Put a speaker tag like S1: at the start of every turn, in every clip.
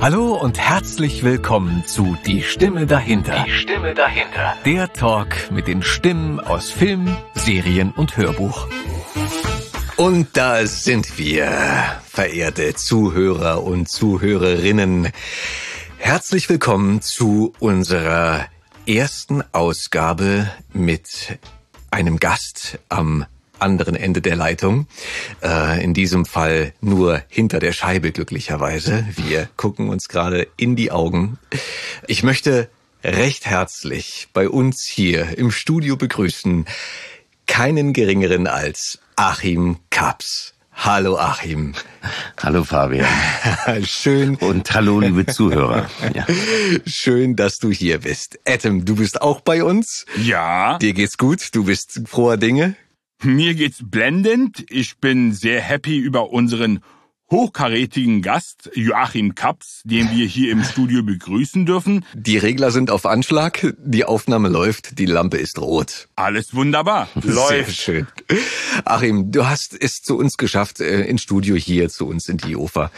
S1: Hallo und herzlich willkommen zu Die Stimme dahinter.
S2: Die Stimme dahinter.
S1: Der Talk mit den Stimmen aus Film, Serien und Hörbuch.
S3: Und da sind wir, verehrte Zuhörer und Zuhörerinnen. Herzlich willkommen zu unserer ersten Ausgabe mit einem Gast am anderen Ende der Leitung. Äh, in diesem Fall nur hinter der Scheibe glücklicherweise. Wir gucken uns gerade in die Augen. Ich möchte recht herzlich bei uns hier im Studio begrüßen keinen geringeren als Achim Kaps. Hallo Achim.
S4: Hallo Fabian.
S3: Schön.
S4: Und hallo liebe Zuhörer.
S3: Ja. Schön, dass du hier bist. Adam, du bist auch bei uns.
S5: Ja.
S3: Dir geht's gut. Du bist froher Dinge.
S5: Mir geht's blendend. Ich bin sehr happy über unseren hochkarätigen Gast Joachim Kaps, den wir hier im Studio begrüßen dürfen.
S3: Die Regler sind auf Anschlag, die Aufnahme läuft, die Lampe ist rot.
S5: Alles wunderbar.
S3: Läuft. Sehr schön. Achim, du hast es zu uns geschafft, äh, ins Studio hier zu uns in die Ofer.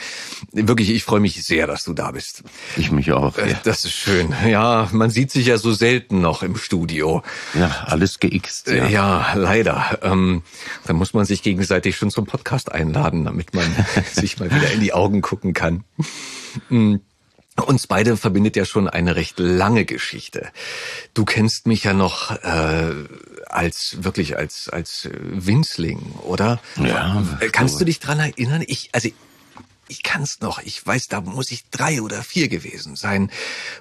S3: Wirklich, ich freue mich sehr, dass du da bist.
S4: Ich mich auch.
S3: Äh, ja. Das ist schön. Ja, man sieht sich ja so selten noch im Studio.
S4: Ja, alles geixt.
S3: Ja, ja leider. Ähm, da muss man sich gegenseitig schon zum Podcast einladen, damit man sich mal wieder in die Augen gucken kann. Mm. Uns beide verbindet ja schon eine recht lange Geschichte. Du kennst mich ja noch äh, als wirklich als als Winzling, oder?
S4: Ja.
S3: Kannst du dich dran erinnern? Ich also ich kann's noch. Ich weiß, da muss ich drei oder vier gewesen sein,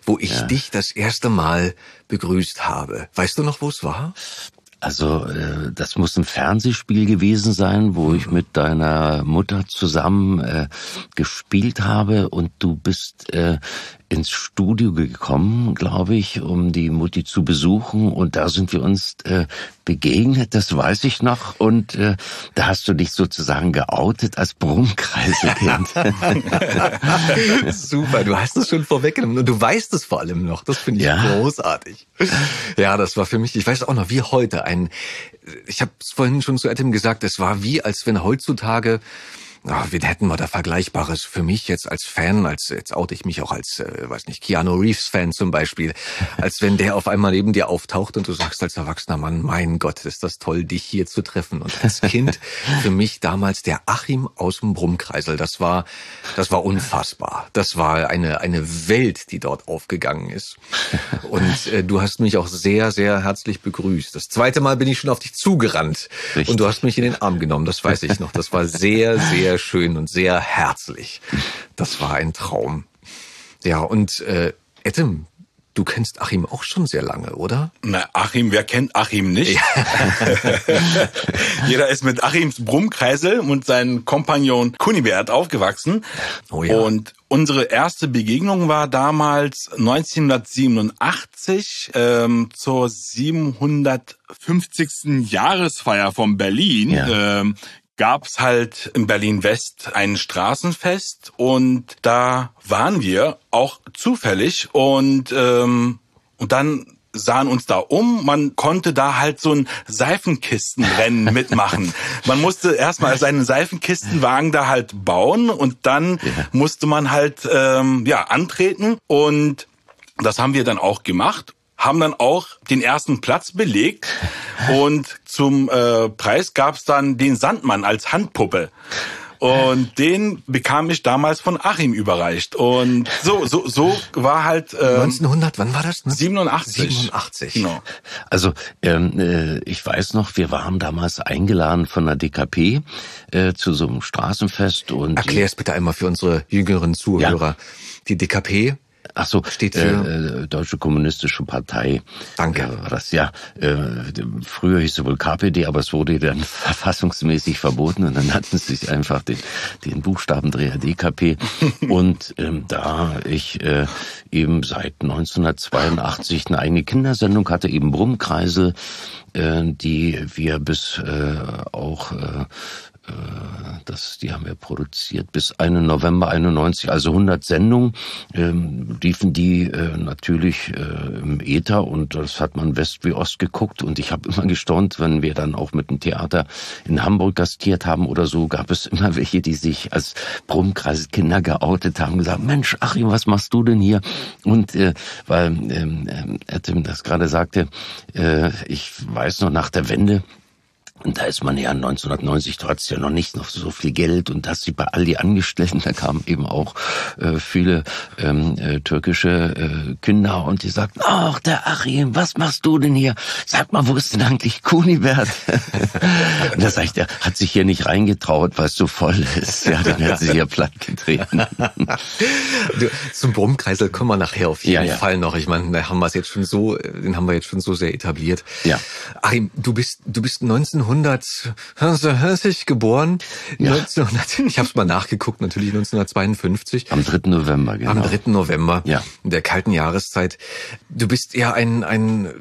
S3: wo ich ja. dich das erste Mal begrüßt habe. Weißt du noch, wo es war?
S4: Also äh, das muss ein Fernsehspiel gewesen sein, wo ich mit deiner Mutter zusammen äh, gespielt habe und du bist äh, ins Studio gekommen, glaube ich, um die Mutti zu besuchen und da sind wir uns äh, begegnet, das weiß ich noch und äh, da hast du dich sozusagen geoutet als Brummkreiselkind.
S3: Super, du hast es schon vorweggenommen und du weißt es vor allem noch, das finde ich ja. großartig. Ja, das war für mich, ich weiß auch noch, wie heute ein, ich habe es vorhin schon zu Adam gesagt, es war wie, als wenn heutzutage Ach, wen hätten wir da Vergleichbares für mich jetzt als Fan, als jetzt oute ich mich auch als, äh, weiß nicht, Keanu Reeves Fan zum Beispiel, als wenn der auf einmal neben dir auftaucht und du sagst als erwachsener Mann, mein Gott, ist das toll, dich hier zu treffen. Und als Kind für mich damals der Achim aus dem Brummkreisel, das war, das war unfassbar. Das war eine eine Welt, die dort aufgegangen ist. Und äh, du hast mich auch sehr sehr herzlich begrüßt. Das zweite Mal bin ich schon auf dich zugerannt Richtig. und du hast mich in den Arm genommen. Das weiß ich noch. Das war sehr sehr sehr schön und sehr herzlich. Das war ein Traum. Ja, und äh, Adam, du kennst Achim auch schon sehr lange, oder?
S5: Na, Achim, wer kennt Achim nicht? Ja. Jeder ist mit Achims Brummkreisel und seinem Kompagnon Kunibert aufgewachsen. Oh ja. Und unsere erste Begegnung war damals 1987 ähm, zur 750. Jahresfeier von Berlin. Ja. Ähm, gab's halt in Berlin West ein Straßenfest und da waren wir auch zufällig und ähm, und dann sahen uns da um. Man konnte da halt so ein Seifenkistenrennen mitmachen. Man musste erstmal seinen Seifenkistenwagen da halt bauen und dann ja. musste man halt ähm, ja antreten und das haben wir dann auch gemacht haben dann auch den ersten Platz belegt und zum äh, Preis gab's dann den Sandmann als Handpuppe. Und den bekam ich damals von Achim überreicht. Und so, so, so war halt.
S3: Ähm, 1900, wann war das?
S5: Ne? 87.
S3: 87. Genau.
S4: Also ähm, äh, ich weiß noch, wir waren damals eingeladen von der DKP äh, zu so einem Straßenfest und.
S3: Erklär's bitte einmal für unsere jüngeren Zuhörer. Ja. Die DKP
S4: Ach so, steht für äh, äh, Deutsche Kommunistische Partei.
S3: Danke.
S4: Äh, war das ja. Äh, früher hieß sie wohl KPD, aber es wurde dann verfassungsmäßig verboten und dann hatten sie sich einfach den, den Buchstabendreher DKP. und ähm, da ich äh, eben seit 1982 eine eigene Kindersendung hatte, eben Brummkreise, äh, die wir bis äh, auch äh, äh, das, die haben wir produziert bis 1. November 91, also 100 Sendungen, ähm, liefen die äh, natürlich äh, im Äther und das hat man West wie Ost geguckt und ich habe immer gestaunt, wenn wir dann auch mit dem Theater in Hamburg gastiert haben oder so, gab es immer welche, die sich als Brummkreiskinder geoutet haben, gesagt, Mensch, Achim, was machst du denn hier? Und äh, weil ähm, äh, Tim das gerade sagte, äh, ich weiß noch nach der Wende, und da ist man ja 1990, da hat's ja noch nicht noch so viel Geld und das sie bei all die Angestellten, da kamen eben auch äh, viele ähm, äh, türkische äh, Kinder und die sagten, ach der Achim, was machst du denn hier? Sag mal, wo ist denn eigentlich Kunibert? und da sagt er, hat sich hier nicht reingetraut, weil es so voll ist. Ja, den hat sie hier platt getreten.
S3: du, zum Brummkreisel kommen wir nachher auf jeden ja, ja. Fall noch. Ich meine, da haben wir es jetzt schon so, den haben wir jetzt schon so sehr etabliert.
S4: Ja.
S3: Achim, du bist, du bist 19 1930 geboren. Ja. 1900, ich habe es mal nachgeguckt, natürlich 1952.
S4: Am 3. November, genau.
S3: Am 3. November,
S4: ja.
S3: in der kalten Jahreszeit. Du bist ja ein, ein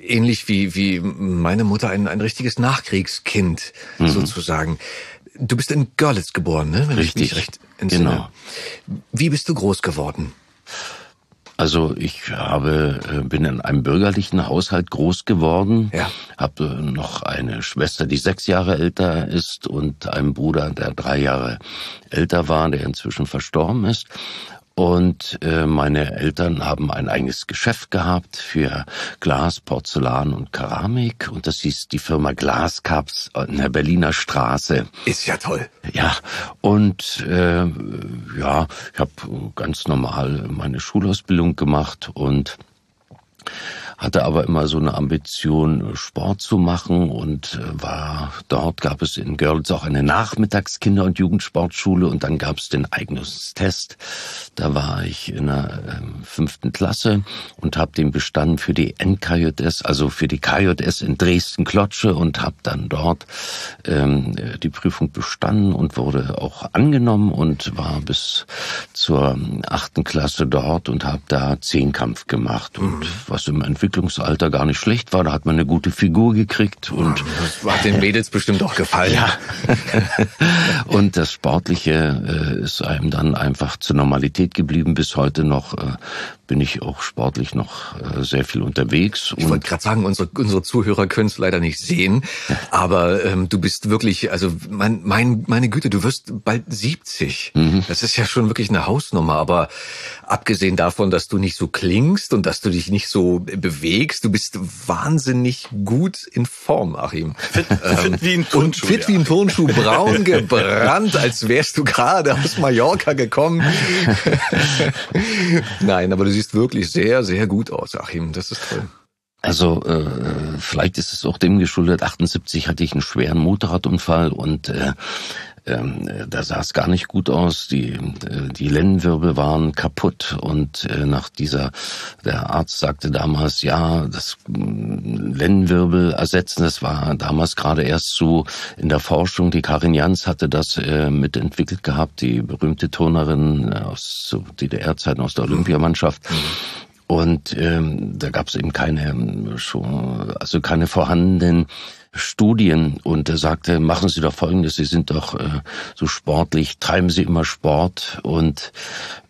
S3: ähnlich wie, wie meine Mutter, ein, ein richtiges Nachkriegskind, mhm. sozusagen. Du bist in Görlitz geboren, ne?
S4: Wenn Richtig. Ich mich recht entsinne. Genau.
S3: Wie bist du groß geworden?
S4: Also ich habe äh, bin in einem bürgerlichen Haushalt groß geworden,
S3: ja.
S4: habe noch eine Schwester, die sechs Jahre älter ist und einen Bruder, der drei Jahre älter war, der inzwischen verstorben ist. Und äh, meine Eltern haben ein eigenes Geschäft gehabt für Glas, Porzellan und Keramik. Und das hieß die Firma Glascaps in der Berliner Straße.
S3: Ist ja toll.
S4: Ja, und äh, ja, ich habe ganz normal meine Schulausbildung gemacht und hatte aber immer so eine Ambition, Sport zu machen und äh, war dort gab es in Görlitz auch eine Nachmittagskinder- und Jugendsportschule und dann gab es den Eignungstest. Da war ich in der ähm, fünften Klasse und habe den bestanden für die NKJS, also für die KJS in Dresden-Klotsche und habe dann dort ähm, die Prüfung bestanden und wurde auch angenommen und war bis zur achten Klasse dort und habe da Zehnkampf gemacht und mhm. was im Entwicklung Entwicklungsalter gar nicht schlecht war. Da hat man eine gute Figur gekriegt und
S3: das hat den Mädels bestimmt auch gefallen.
S4: Ja. und das Sportliche äh, ist einem dann einfach zur Normalität geblieben. Bis heute noch äh, bin ich auch sportlich noch äh, sehr viel unterwegs.
S3: Ich wollte gerade sagen, unsere, unsere Zuhörer können es leider nicht sehen, aber ähm, du bist wirklich, also mein, mein, meine Güte, du wirst bald 70. Mhm. Das ist ja schon wirklich eine Hausnummer, aber abgesehen davon, dass du nicht so klingst und dass du dich nicht so bewegst, du bist wahnsinnig gut in Form, Achim.
S5: Fit, ähm, fit wie ein Turnschuh.
S3: fit ja. wie ein Turnschuh, braun gebrannt, als wärst du gerade aus Mallorca gekommen. Nein, aber du siehst wirklich sehr, sehr gut aus, Achim. Das ist toll.
S4: Also äh, vielleicht ist es auch dem geschuldet. 78 hatte ich einen schweren Motorradunfall und äh, ähm, da sah es gar nicht gut aus. Die, äh, die Lendenwirbel waren kaputt und äh, nach dieser, der Arzt sagte damals, ja, das mm, Lendenwirbel ersetzen, das war damals gerade erst so in der Forschung. Die Karin Jans hatte das äh, mitentwickelt gehabt, die berühmte Turnerin aus DDR-Zeiten aus der Olympiamannschaft. Mhm. Und ähm, da gab es eben keine, schon, also keine vorhandenen Studien und er sagte, machen Sie doch Folgendes, Sie sind doch äh, so sportlich, treiben Sie immer Sport und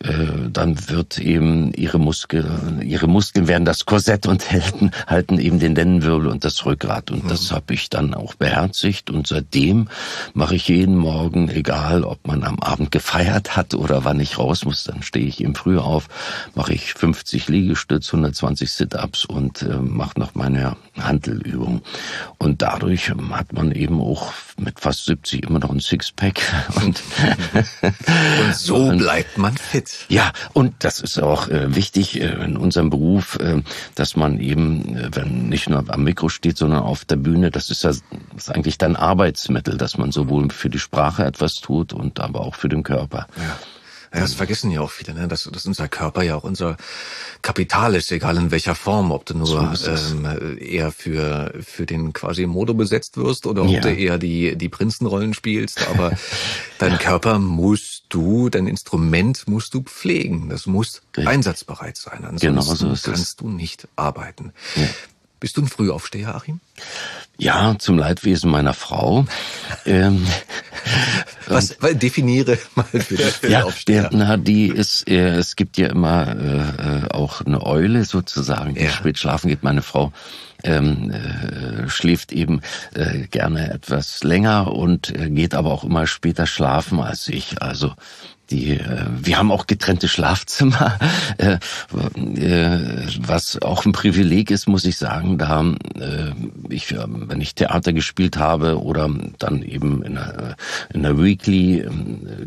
S4: äh, dann wird eben Ihre Muskeln, Ihre Muskeln werden das Korsett und halten, halten eben den Lendenwirbel und das Rückgrat. Und mhm. das habe ich dann auch beherzigt. Und seitdem mache ich jeden Morgen, egal ob man am Abend gefeiert hat oder wann ich raus muss, dann stehe ich eben früh auf, mache ich 50 Liegestütz, 120 Sit-ups und äh, mache noch meine Handelübung und da dadurch hat man eben auch mit fast 70 immer noch ein Sixpack. Und,
S3: und so bleibt man fit.
S4: Ja, und das ist auch äh, wichtig äh, in unserem Beruf, äh, dass man eben, äh, wenn nicht nur am Mikro steht, sondern auf der Bühne, das ist ja das ist eigentlich dann Arbeitsmittel, dass man sowohl für die Sprache etwas tut und aber auch für den Körper.
S3: Ja. Ja, das vergessen ja auch viele, ne? dass, dass unser Körper ja auch unser Kapital ist, egal in welcher Form, ob du nur so ähm, eher für, für den quasi Modo besetzt wirst oder ob ja. du eher die, die Prinzenrollen spielst. Aber dein Körper musst du, dein Instrument musst du pflegen. Das muss Richtig. einsatzbereit sein. Ansonsten genau so kannst es. du nicht arbeiten. Ja. Bist du ein Frühaufsteher, Achim?
S4: Ja, zum Leidwesen meiner Frau. ähm,
S3: Was weil, definiere mal für.
S4: Ja, na, die ist, äh, es gibt ja immer äh, äh, auch eine Eule sozusagen, die ja. spät schlafen geht. Meine Frau ähm, äh, schläft eben äh, gerne etwas länger und äh, geht aber auch immer später schlafen als ich. Also die, äh, wir haben auch getrennte Schlafzimmer, äh, äh, was auch ein Privileg ist, muss ich sagen. Da äh, ich, äh, wenn ich Theater gespielt habe oder dann eben in der, in der Weekly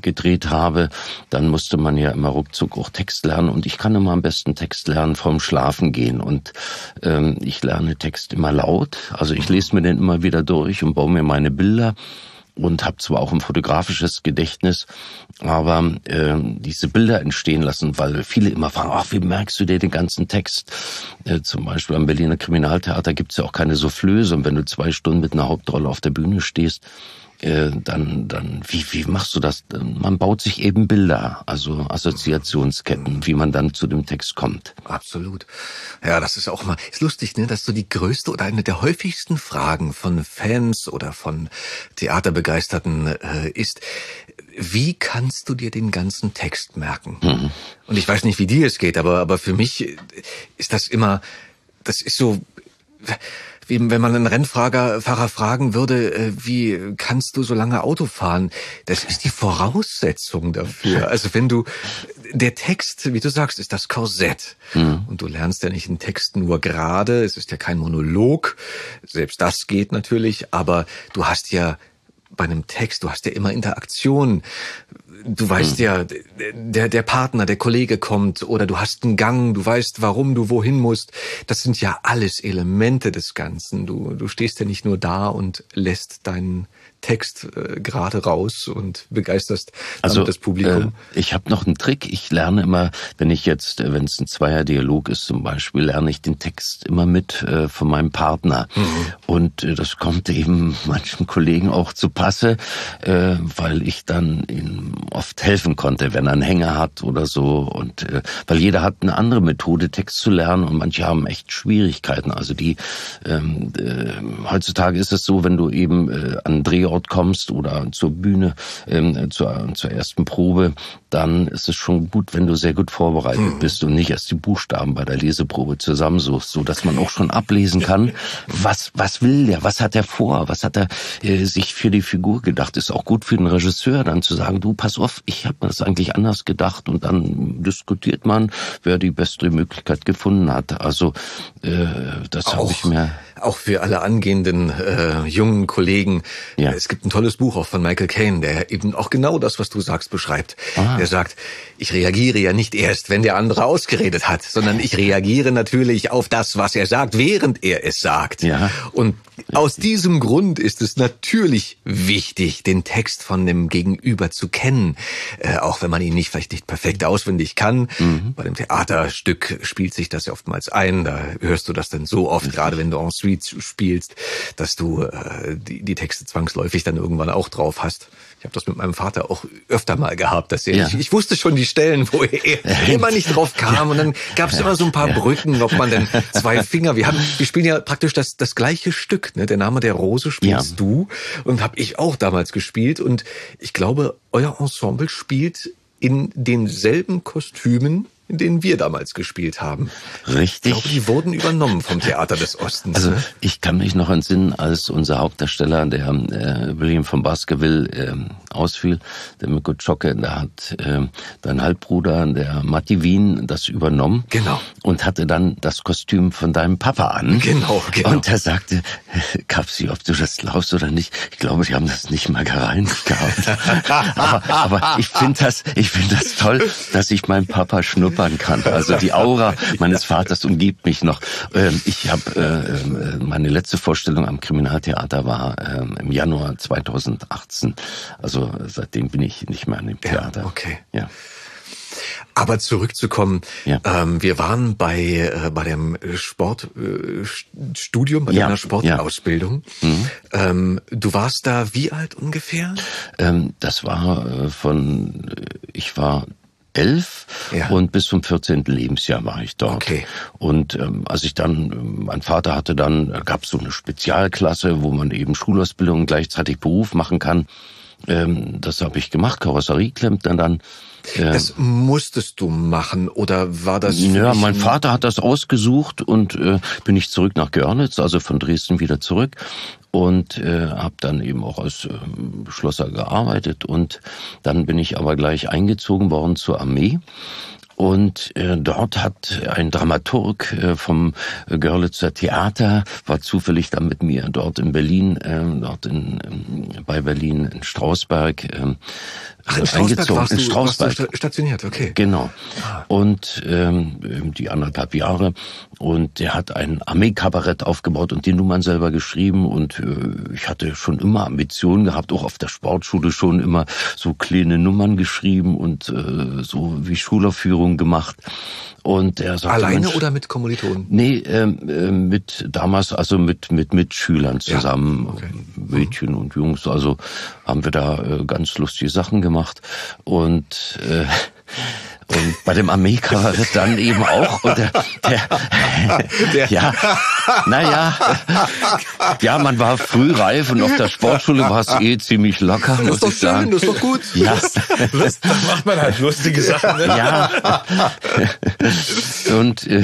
S4: gedreht habe, dann musste man ja immer ruckzuck auch Text lernen und ich kann immer am besten Text lernen vom Schlafen gehen und ähm, ich lerne Text immer laut. Also ich lese mir den immer wieder durch und baue mir meine Bilder und habe zwar auch ein fotografisches Gedächtnis, aber äh, diese Bilder entstehen lassen, weil viele immer fragen, ach, wie merkst du dir den ganzen Text? Äh, zum Beispiel am Berliner Kriminaltheater gibt's ja auch keine Soufflöse und wenn du zwei Stunden mit einer Hauptrolle auf der Bühne stehst, äh, dann, dann, wie, wie machst du das? Man baut sich eben Bilder, also Assoziationsketten, wie man dann zu dem Text kommt.
S3: Absolut. Ja, das ist auch mal, ist lustig, ne, dass so die größte oder eine der häufigsten Fragen von Fans oder von Theaterbegeisterten äh, ist, wie kannst du dir den ganzen Text merken? Mhm. Und ich weiß nicht, wie dir es geht, aber, aber für mich ist das immer, das ist so, wenn man einen Rennfahrer Fahrer fragen würde, äh, wie kannst du so lange Auto fahren? Das ist die Voraussetzung dafür. Also wenn du, der Text, wie du sagst, ist das Korsett. Mhm. Und du lernst ja nicht einen Text nur gerade, es ist ja kein Monolog. Selbst das geht natürlich, aber du hast ja bei einem Text, du hast ja immer Interaktion du weißt hm. ja, der, der Partner, der Kollege kommt oder du hast einen Gang, du weißt, warum du wohin musst. Das sind ja alles Elemente des Ganzen. Du, du stehst ja nicht nur da und lässt deinen Text äh, gerade raus und begeisterst also, das Publikum.
S4: Äh, ich habe noch einen Trick. Ich lerne immer, wenn ich jetzt, äh, wenn es ein Zweierdialog ist zum Beispiel, lerne ich den Text immer mit äh, von meinem Partner. Mhm. Und äh, das kommt eben manchen Kollegen auch zu Passe, äh, weil ich dann ihm oft helfen konnte, wenn er einen Hänger hat oder so. Und äh, weil jeder hat eine andere Methode, Text zu lernen und manche haben echt Schwierigkeiten. Also die ähm, äh, heutzutage ist es so, wenn du eben äh, an Dreh Drehort kommst oder zur Bühne, ähm, zur, zur ersten Probe, dann ist es schon gut, wenn du sehr gut vorbereitet hm. bist und nicht erst die Buchstaben bei der Leseprobe zusammensuchst, so dass man auch schon ablesen kann, was, was will der, was hat er vor, was hat er äh, sich für die Figur gedacht. Ist auch gut für den Regisseur dann zu sagen, du, pass auf, ich habe mir das eigentlich anders gedacht und dann diskutiert man, wer die beste Möglichkeit gefunden hat. Also äh, das habe ich mir
S3: auch für alle angehenden äh, jungen Kollegen. Ja. Es gibt ein tolles Buch auch von Michael Caine, der eben auch genau das, was du sagst, beschreibt. Ah. Er sagt, ich reagiere ja nicht erst, wenn der andere ausgeredet hat, sondern ich reagiere natürlich auf das, was er sagt, während er es sagt. Ja. Und aus diesem Grund ist es natürlich wichtig, den Text von dem Gegenüber zu kennen, äh, auch wenn man ihn nicht vielleicht nicht perfekt auswendig kann. Mhm. Bei dem Theaterstück spielt sich das ja oftmals ein. Da hörst du das dann so oft, gerade wenn du en suite spielst, dass du äh, die, die Texte zwangsläufig dann irgendwann auch drauf hast. Ich habe das mit meinem Vater auch öfter mal gehabt, dass er, ja. ich, ich, wusste schon die Stellen, wo er immer nicht drauf kam und dann gab es immer so ein paar Brücken, ob man denn zwei Finger. Wir haben, wir spielen ja praktisch das das gleiche Stück. Ne? Der Name der Rose spielst ja. du und habe ich auch damals gespielt und ich glaube, euer Ensemble spielt in denselben Kostümen in denen wir damals gespielt haben.
S4: Richtig.
S3: Ich glaube, die wurden übernommen vom Theater des Ostens.
S4: Also ne? ich kann mich noch entsinnen, als unser Hauptdarsteller, der äh, William von Baskerville, äh, ausfiel, der Mirko Czocke, da hat äh, dein Halbbruder, der Matti Wien, das übernommen.
S3: Genau.
S4: Und hatte dann das Kostüm von deinem Papa an.
S3: Genau, genau.
S4: Und er sagte, Kapsi, ob du das glaubst oder nicht, ich glaube, die haben das nicht mal gereinigt gehabt. aber, aber ich finde das, ich finde das toll, dass ich meinen Papa schnuppe schnuppern kann. Also die Aura meines Vaters umgibt mich noch. Ähm, ich habe äh, meine letzte Vorstellung am Kriminaltheater war ähm, im Januar 2018. Also seitdem bin ich nicht mehr an dem Theater.
S3: Ja, okay. Ja. Aber zurückzukommen, ja. ähm, wir waren bei äh, bei dem Sportstudium, äh, bei ja. deiner Sportausbildung. Ja. Mhm. Ähm, du warst da wie alt ungefähr?
S4: Ähm, das war äh, von, ich war elf ja. und bis zum 14. Lebensjahr war ich dort.
S3: Okay.
S4: Und ähm, als ich dann, ähm, mein Vater hatte dann, gab es so eine Spezialklasse, wo man eben Schulausbildung und gleichzeitig Beruf machen kann. Ähm, das habe ich gemacht, Karosserie klemmt dann dann.
S3: Äh, das musstest du machen oder war das?
S4: Ja, mein Vater hat das ausgesucht und äh, bin ich zurück nach Görlitz, also von Dresden wieder zurück und äh, habe dann eben auch als äh, Schlosser gearbeitet. Und dann bin ich aber gleich eingezogen worden zur Armee. Und äh, dort hat ein Dramaturg äh, vom Görlitzer Theater, war zufällig dann mit mir dort in Berlin, äh, dort in, äh, bei Berlin in Strausberg, äh,
S3: Ach, in Strausberg warst in Strausberg. Warst du stationiert, okay.
S4: Genau. Ah. Und ähm, die anderthalb Jahre. Und der hat ein Armeekabarett aufgebaut und die Nummern selber geschrieben. Und äh, ich hatte schon immer Ambitionen gehabt, auch auf der Sportschule schon immer so kleine Nummern geschrieben und äh, so wie Schulaufführungen gemacht. Und er sagte,
S3: Alleine Mensch, oder mit Kommilitonen?
S4: Nee, ähm, äh, mit damals also mit mit Mitschülern zusammen, ja, okay. Mädchen mhm. und Jungs. Also haben wir da äh, ganz lustige Sachen gemacht und äh, und bei dem Armeekabarett dann eben auch. Und der, der, der ja, naja, ja, man war früh reif und auf der Sportschule war es eh ziemlich locker, muss ich sagen.
S3: Das ist doch gut.
S4: Ja.
S5: Das, das macht man halt lustige Sachen. Ne?
S4: Ja. Und äh,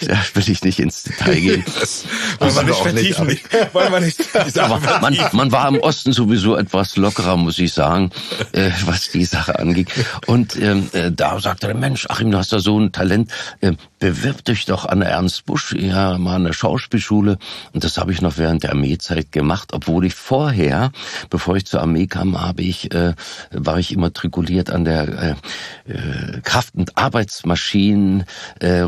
S4: da will ich nicht ins Detail gehen. Das
S5: wollen wir nicht vertiefen. Nicht, wollen wir nicht
S4: aber man, man war im Osten sowieso etwas lockerer, muss ich sagen, äh, was die Sache angeht. Und ähm, äh, da da sagte der Mensch, Achim, du hast da so ein Talent, äh, bewirb dich doch an der Ernst Busch, ja, mal an der Schauspielschule. Und das habe ich noch während der Armeezeit gemacht, obwohl ich vorher, bevor ich zur Armee kam, habe ich, äh, war ich immatrikuliert an der äh, äh, Kraft- und Arbeitsmaschinen äh, äh,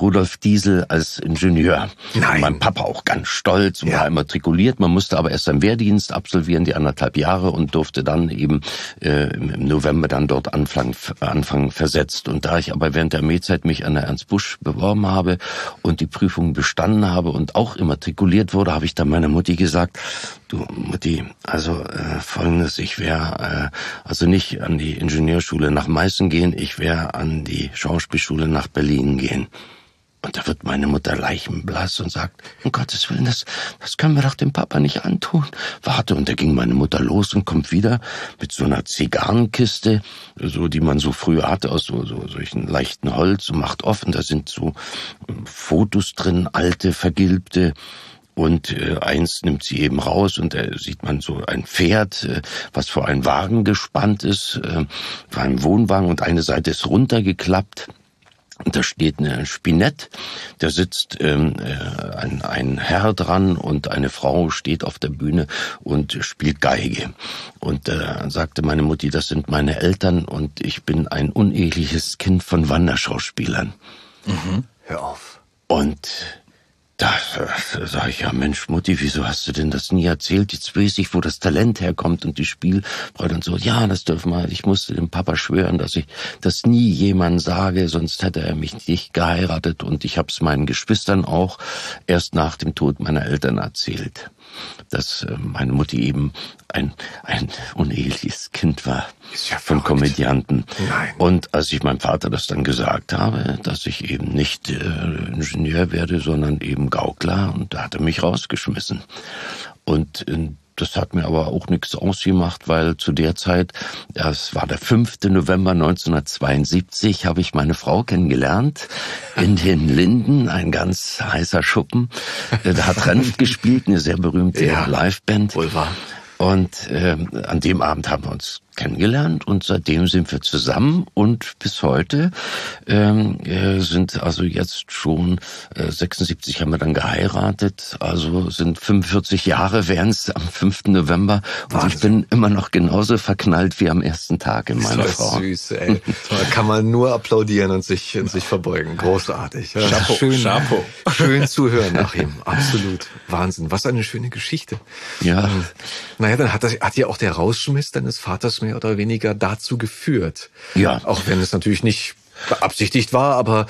S4: Rudolf Diesel als Ingenieur.
S3: Nein.
S4: mein Papa auch ganz stolz und ja. war immatrikuliert. Man musste aber erst seinen Wehrdienst absolvieren, die anderthalb Jahre, und durfte dann eben äh, im November dann dort anfangen, anfangen versetzt. Und da ich aber während der Armeezeit mich an der Ernst Busch beworben habe und die Prüfung bestanden habe und auch immatrikuliert wurde, habe ich dann meiner Mutti gesagt, du Mutti, also äh, folgendes, ich wäre äh, also nicht an die Ingenieurschule nach Meißen gehen, ich wäre an die Schauspielschule nach Berlin gehen. Und da wird meine Mutter leichenblass und sagt, um Gottes Willen, das, das können wir doch dem Papa nicht antun. Warte, und da ging meine Mutter los und kommt wieder mit so einer Zigarrenkiste, so die man so früher hatte, aus so, so solchen leichten Holz und macht offen. Da sind so ähm, Fotos drin, alte, vergilbte. Und äh, eins nimmt sie eben raus und da sieht man so ein Pferd, äh, was vor einen Wagen gespannt ist, äh, vor einem Wohnwagen und eine Seite ist runtergeklappt. Und da steht eine Spinett, da sitzt ähm, äh, ein, ein Herr dran und eine Frau steht auf der Bühne und spielt Geige. Und da äh, sagte meine Mutti, das sind meine Eltern und ich bin ein uneheliches Kind von Wanderschauspielern.
S3: Mhm. Hör auf.
S4: Und da, sag ich, ja Mensch, Mutti, wieso hast du denn das nie erzählt? Jetzt weiß ich, wo das Talent herkommt und die Spielfreude und so. Ja, das dürfen wir. Ich musste dem Papa schwören, dass ich das nie jemand sage, sonst hätte er mich nicht geheiratet. Und ich habe es meinen Geschwistern auch erst nach dem Tod meiner Eltern erzählt dass äh, meine Mutti eben ein, ein uneheliches Kind war
S3: ja
S4: von Komödianten.
S3: Nein.
S4: Und als ich meinem Vater das dann gesagt habe, dass ich eben nicht äh, Ingenieur werde, sondern eben Gaukler, und da hat er mich rausgeschmissen. Und in das hat mir aber auch nichts ausgemacht, weil zu der Zeit, das war der 5. November 1972, habe ich meine Frau kennengelernt in den Linden, ein ganz heißer Schuppen. Äh, da hat Renft gespielt, eine sehr berühmte ja, Liveband.
S3: Wohl.
S4: Und äh, an dem Abend haben wir uns kennengelernt und seitdem sind wir zusammen und bis heute ähm, äh, sind also jetzt schon äh, 76 haben wir dann geheiratet, also sind 45 Jahre wären es am 5. November und Wahnsinn. ich bin immer noch genauso verknallt wie am ersten Tag in meiner
S3: das
S4: Frau.
S3: Süß, ey. da kann man nur applaudieren und sich und sich verbeugen. Großartig. Ja,
S5: Chapeau, schön, Chapeau.
S3: schön zu hören nach ihm. Absolut. Wahnsinn. Was eine schöne Geschichte.
S4: Ja.
S3: Ähm, naja, dann hat, das, hat ja auch der Rausschmiss deines Vaters mehr oder weniger dazu geführt.
S4: Ja.
S3: Auch wenn es natürlich nicht beabsichtigt war, aber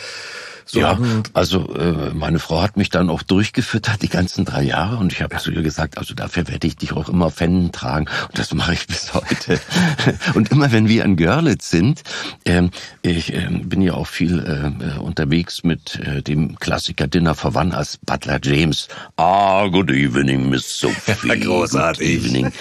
S4: So ja, also äh, meine Frau hat mich dann auch durchgefüttert die ganzen drei Jahre und ich habe zu ihr gesagt, also dafür werde ich dich auch immer Händen tragen und das mache ich bis heute. und immer wenn wir in Görlitz sind, äh, ich äh, bin ja auch viel äh, unterwegs mit äh, dem Klassiker Dinner for One als Butler James. Ah, good evening, Miss Sophie.
S3: Großartig.
S4: Good evening.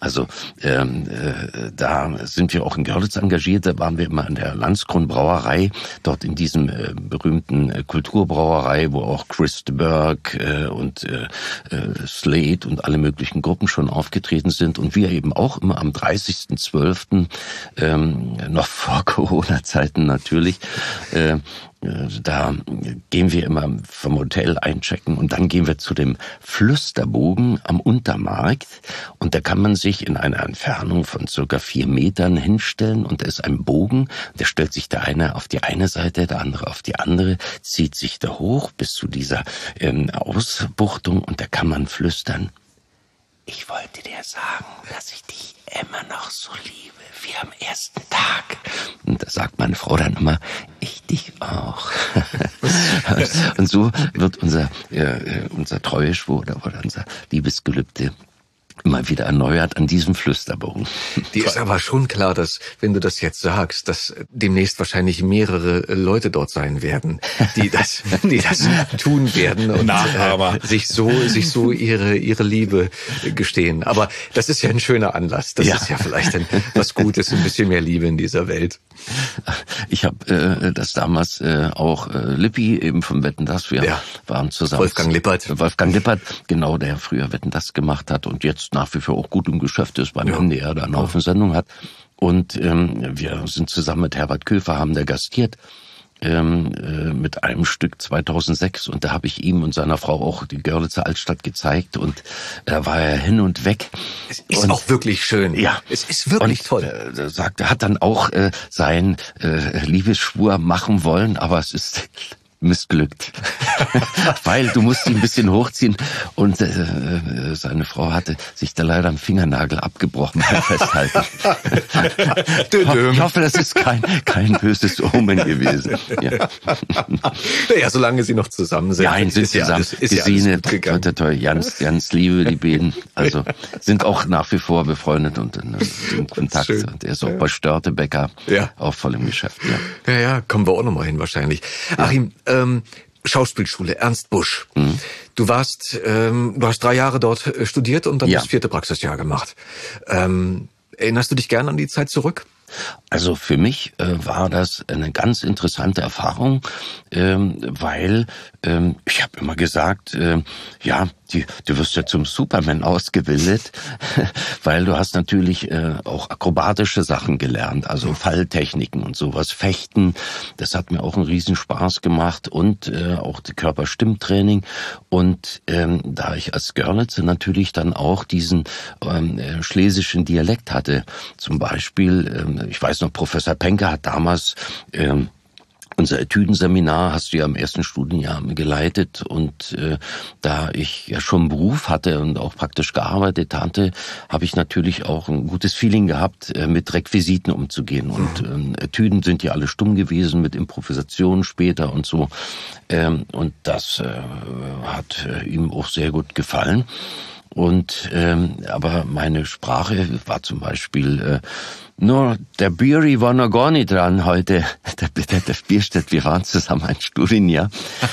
S4: Also ähm, äh, da sind wir auch in Görlitz engagiert. Da waren wir immer an der Landskron-Brauerei, dort in diesem äh, berühmten äh, Kulturbrauerei, wo auch Chris de Berg äh, und äh, äh, Slade und alle möglichen Gruppen schon aufgetreten sind. Und wir eben auch immer am 30.12., ähm, noch vor Corona-Zeiten natürlich, äh, da gehen wir immer vom Hotel einchecken und dann gehen wir zu dem Flüsterbogen am Untermarkt und da kann man sich in einer Entfernung von circa vier Metern hinstellen und da ist ein Bogen, der stellt sich der eine auf die eine Seite, der andere auf die andere, zieht sich da hoch bis zu dieser ähm, Ausbuchtung und da kann man flüstern. Ich wollte dir sagen, dass ich dich immer noch so liebe wie am ersten Tag. Und da sagt meine Frau dann immer, ich dich auch. und so wird unser, äh, unser Treueschwur oder unser Liebesgelübde immer wieder erneuert an diesem Flüsterbogen.
S3: Die ist aber schon klar, dass, wenn du das jetzt sagst, dass demnächst wahrscheinlich mehrere Leute dort sein werden, die das, die das tun werden und äh, sich so, sich so ihre, ihre Liebe gestehen. Aber das ist ja ein schöner Anlass. Das ja. ist ja vielleicht ein, was Gutes, ein bisschen mehr Liebe in dieser Welt.
S4: Ich habe äh, das damals äh, auch äh, Lippi eben vom Wetten das. Wir ja. waren zusammen.
S3: Wolfgang Lippert.
S4: Wolfgang Lippert, genau, der früher Wetten das gemacht hat und jetzt nach wie vor auch gut im Geschäft ist beim ja. NDR, da eine Haufen Sendung hat. Und ähm, wir sind zusammen mit Herbert Köfer, haben da gastiert ähm, äh, mit einem Stück 2006 und da habe ich ihm und seiner Frau auch die Görlitzer Altstadt gezeigt und da war er hin und weg.
S3: Es ist und, auch wirklich schön.
S4: Ja,
S3: es ist wirklich
S4: und,
S3: toll.
S4: Äh, sagt, er hat dann auch äh, sein äh, Liebesschwur machen wollen, aber es ist missglückt. Weil du musst ihn ein bisschen hochziehen und äh, äh, seine Frau hatte sich da leider am Fingernagel abgebrochen beim Festhalten. ich hoffe, das ist kein, kein böses Omen gewesen. Ja.
S3: Naja, solange sie noch zusammen sind.
S4: Nein, sind zusammen. Ja Gesine, ja toll, toll, toll, Jans, Jans Liebe, die beiden. Also sind auch nach wie vor befreundet und in, in Kontakt. Und er ist auch bei Störtebecker ja. auch voll im Geschäft.
S3: Ja, ja, ja kommen wir auch nochmal hin wahrscheinlich. Achim, ähm, Schauspielschule, Ernst Busch. Mhm. Du warst, ähm, du hast drei Jahre dort äh, studiert und dann ja. das vierte Praxisjahr gemacht. Ähm, erinnerst du dich gern an die Zeit zurück?
S4: Also für mich äh, war das eine ganz interessante Erfahrung, ähm, weil ähm, ich habe immer gesagt, äh, ja, die, du wirst ja zum Superman ausgebildet, weil du hast natürlich äh, auch akrobatische Sachen gelernt, also Falltechniken und sowas, Fechten. Das hat mir auch einen Riesenspaß gemacht und äh, auch die Körperstimmtraining. Und ähm, da ich als Görlitzer natürlich dann auch diesen ähm, äh, schlesischen Dialekt hatte, zum Beispiel, ähm, ich weiß noch, Professor Penke hat damals ähm, unser Etüdenseminar hast du ja im ersten Studienjahr geleitet und äh, da ich ja schon Beruf hatte und auch praktisch gearbeitet hatte, habe ich natürlich auch ein gutes Feeling gehabt, äh, mit Requisiten umzugehen. Und ähm, Etüden sind ja alle stumm gewesen mit Improvisation später und so. Ähm, und das äh, hat äh, ihm auch sehr gut gefallen. Und ähm, aber meine Sprache war zum Beispiel äh, nur der Biri war noch gar nicht dran heute. Der, der, der Bierstedt, wir waren zusammen ein Studienjahr.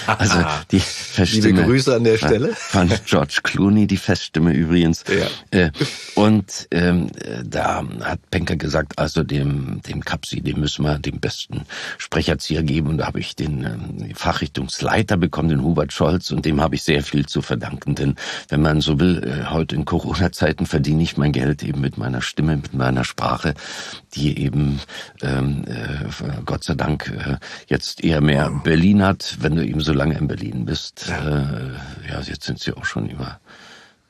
S4: Also die
S3: Feststimme. Liebe Grüße an der Stelle.
S4: Von George Clooney, die Feststimme übrigens. Ja. Äh, und ähm, da hat Penker gesagt, also dem, dem Kapsi, dem müssen wir den besten Sprecherzieher geben. Und da habe ich den ähm, Fachrichtungsleiter bekommen, den Hubert Scholz, und dem habe ich sehr viel zu verdanken. Denn wenn man so will, äh, heute in Corona-Zeiten verdiene ich mein Geld eben mit meiner Stimme, mit meiner Sprache die eben ähm, äh, Gott sei Dank äh, jetzt eher mehr Berlin hat, wenn du eben so lange in Berlin bist. Ja, äh, ja jetzt sind sie auch schon über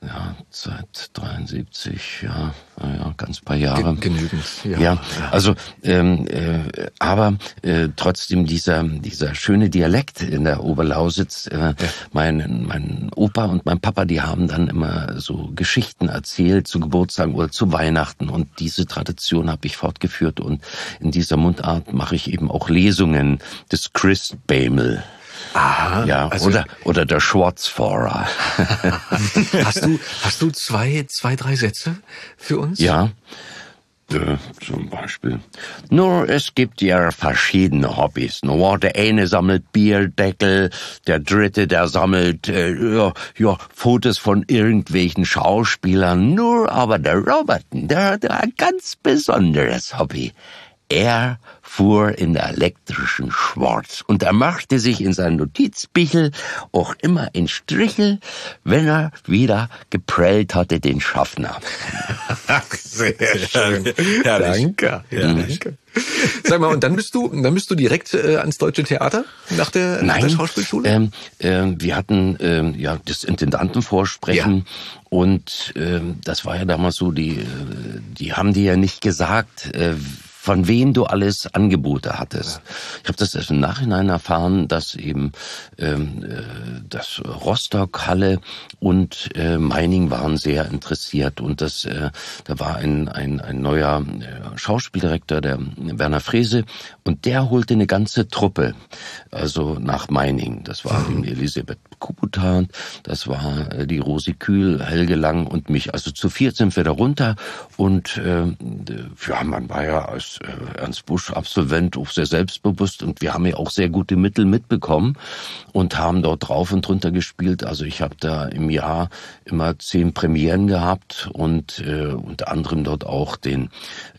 S4: ja, seit 73, ja, ja, ganz paar Jahre.
S3: Genügend,
S4: ja. Ja, also, ähm, äh, aber äh, trotzdem dieser dieser schöne Dialekt in der Oberlausitz. Äh, ja. Mein mein Opa und mein Papa, die haben dann immer so Geschichten erzählt zu Geburtstagen oder zu Weihnachten und diese Tradition habe ich fortgeführt und in dieser Mundart mache ich eben auch Lesungen des Chris Bamel. Aha, ja, also oder, oder der Schwarzfahrer.
S3: hast du, hast du zwei, zwei, drei Sätze für uns?
S4: Ja. Äh, zum Beispiel. Nur es gibt ja verschiedene Hobbys. Nur der eine sammelt Bierdeckel, der dritte, der sammelt äh, ja, ja, Fotos von irgendwelchen Schauspielern. Nur aber der Robert, der hat ein ganz besonderes Hobby. Er fuhr in der elektrischen Schwarz und er machte sich in sein Notizbichel auch immer in Strichel, wenn er wieder geprellt hatte, den Schaffner.
S3: Sehr schön. Ja, danke. Mhm. danke. Sag mal, und dann bist du, dann bist du direkt äh, ans Deutsche Theater nach der,
S4: Nein, nach
S3: der Schauspielschule?
S4: Ähm, äh, wir hatten ähm, ja das Intendantenvorsprechen ja. und ähm, das war ja damals so, die, äh, die haben dir ja nicht gesagt, äh, von wem du alles Angebote hattest. Ich habe das erst im Nachhinein erfahren, dass eben ähm, äh, das Rostock, Halle und äh, Meining waren sehr interessiert und das äh, da war ein ein, ein neuer äh, Schauspieldirektor, der Werner Frese, und der holte eine ganze Truppe, also nach Meining. Das war mhm. Elisabeth Kubutan, das war äh, die Rosi Kühl, Helge Lang und mich. Also zu viert sind wir da runter und äh, ja, man war ja als äh, Ernst Busch Absolvent auch sehr selbstbewusst und wir haben ja auch sehr gute Mittel mitbekommen und haben dort drauf und drunter gespielt. Also ich habe da im Jahr immer zehn Premieren gehabt und äh, unter anderem dort auch den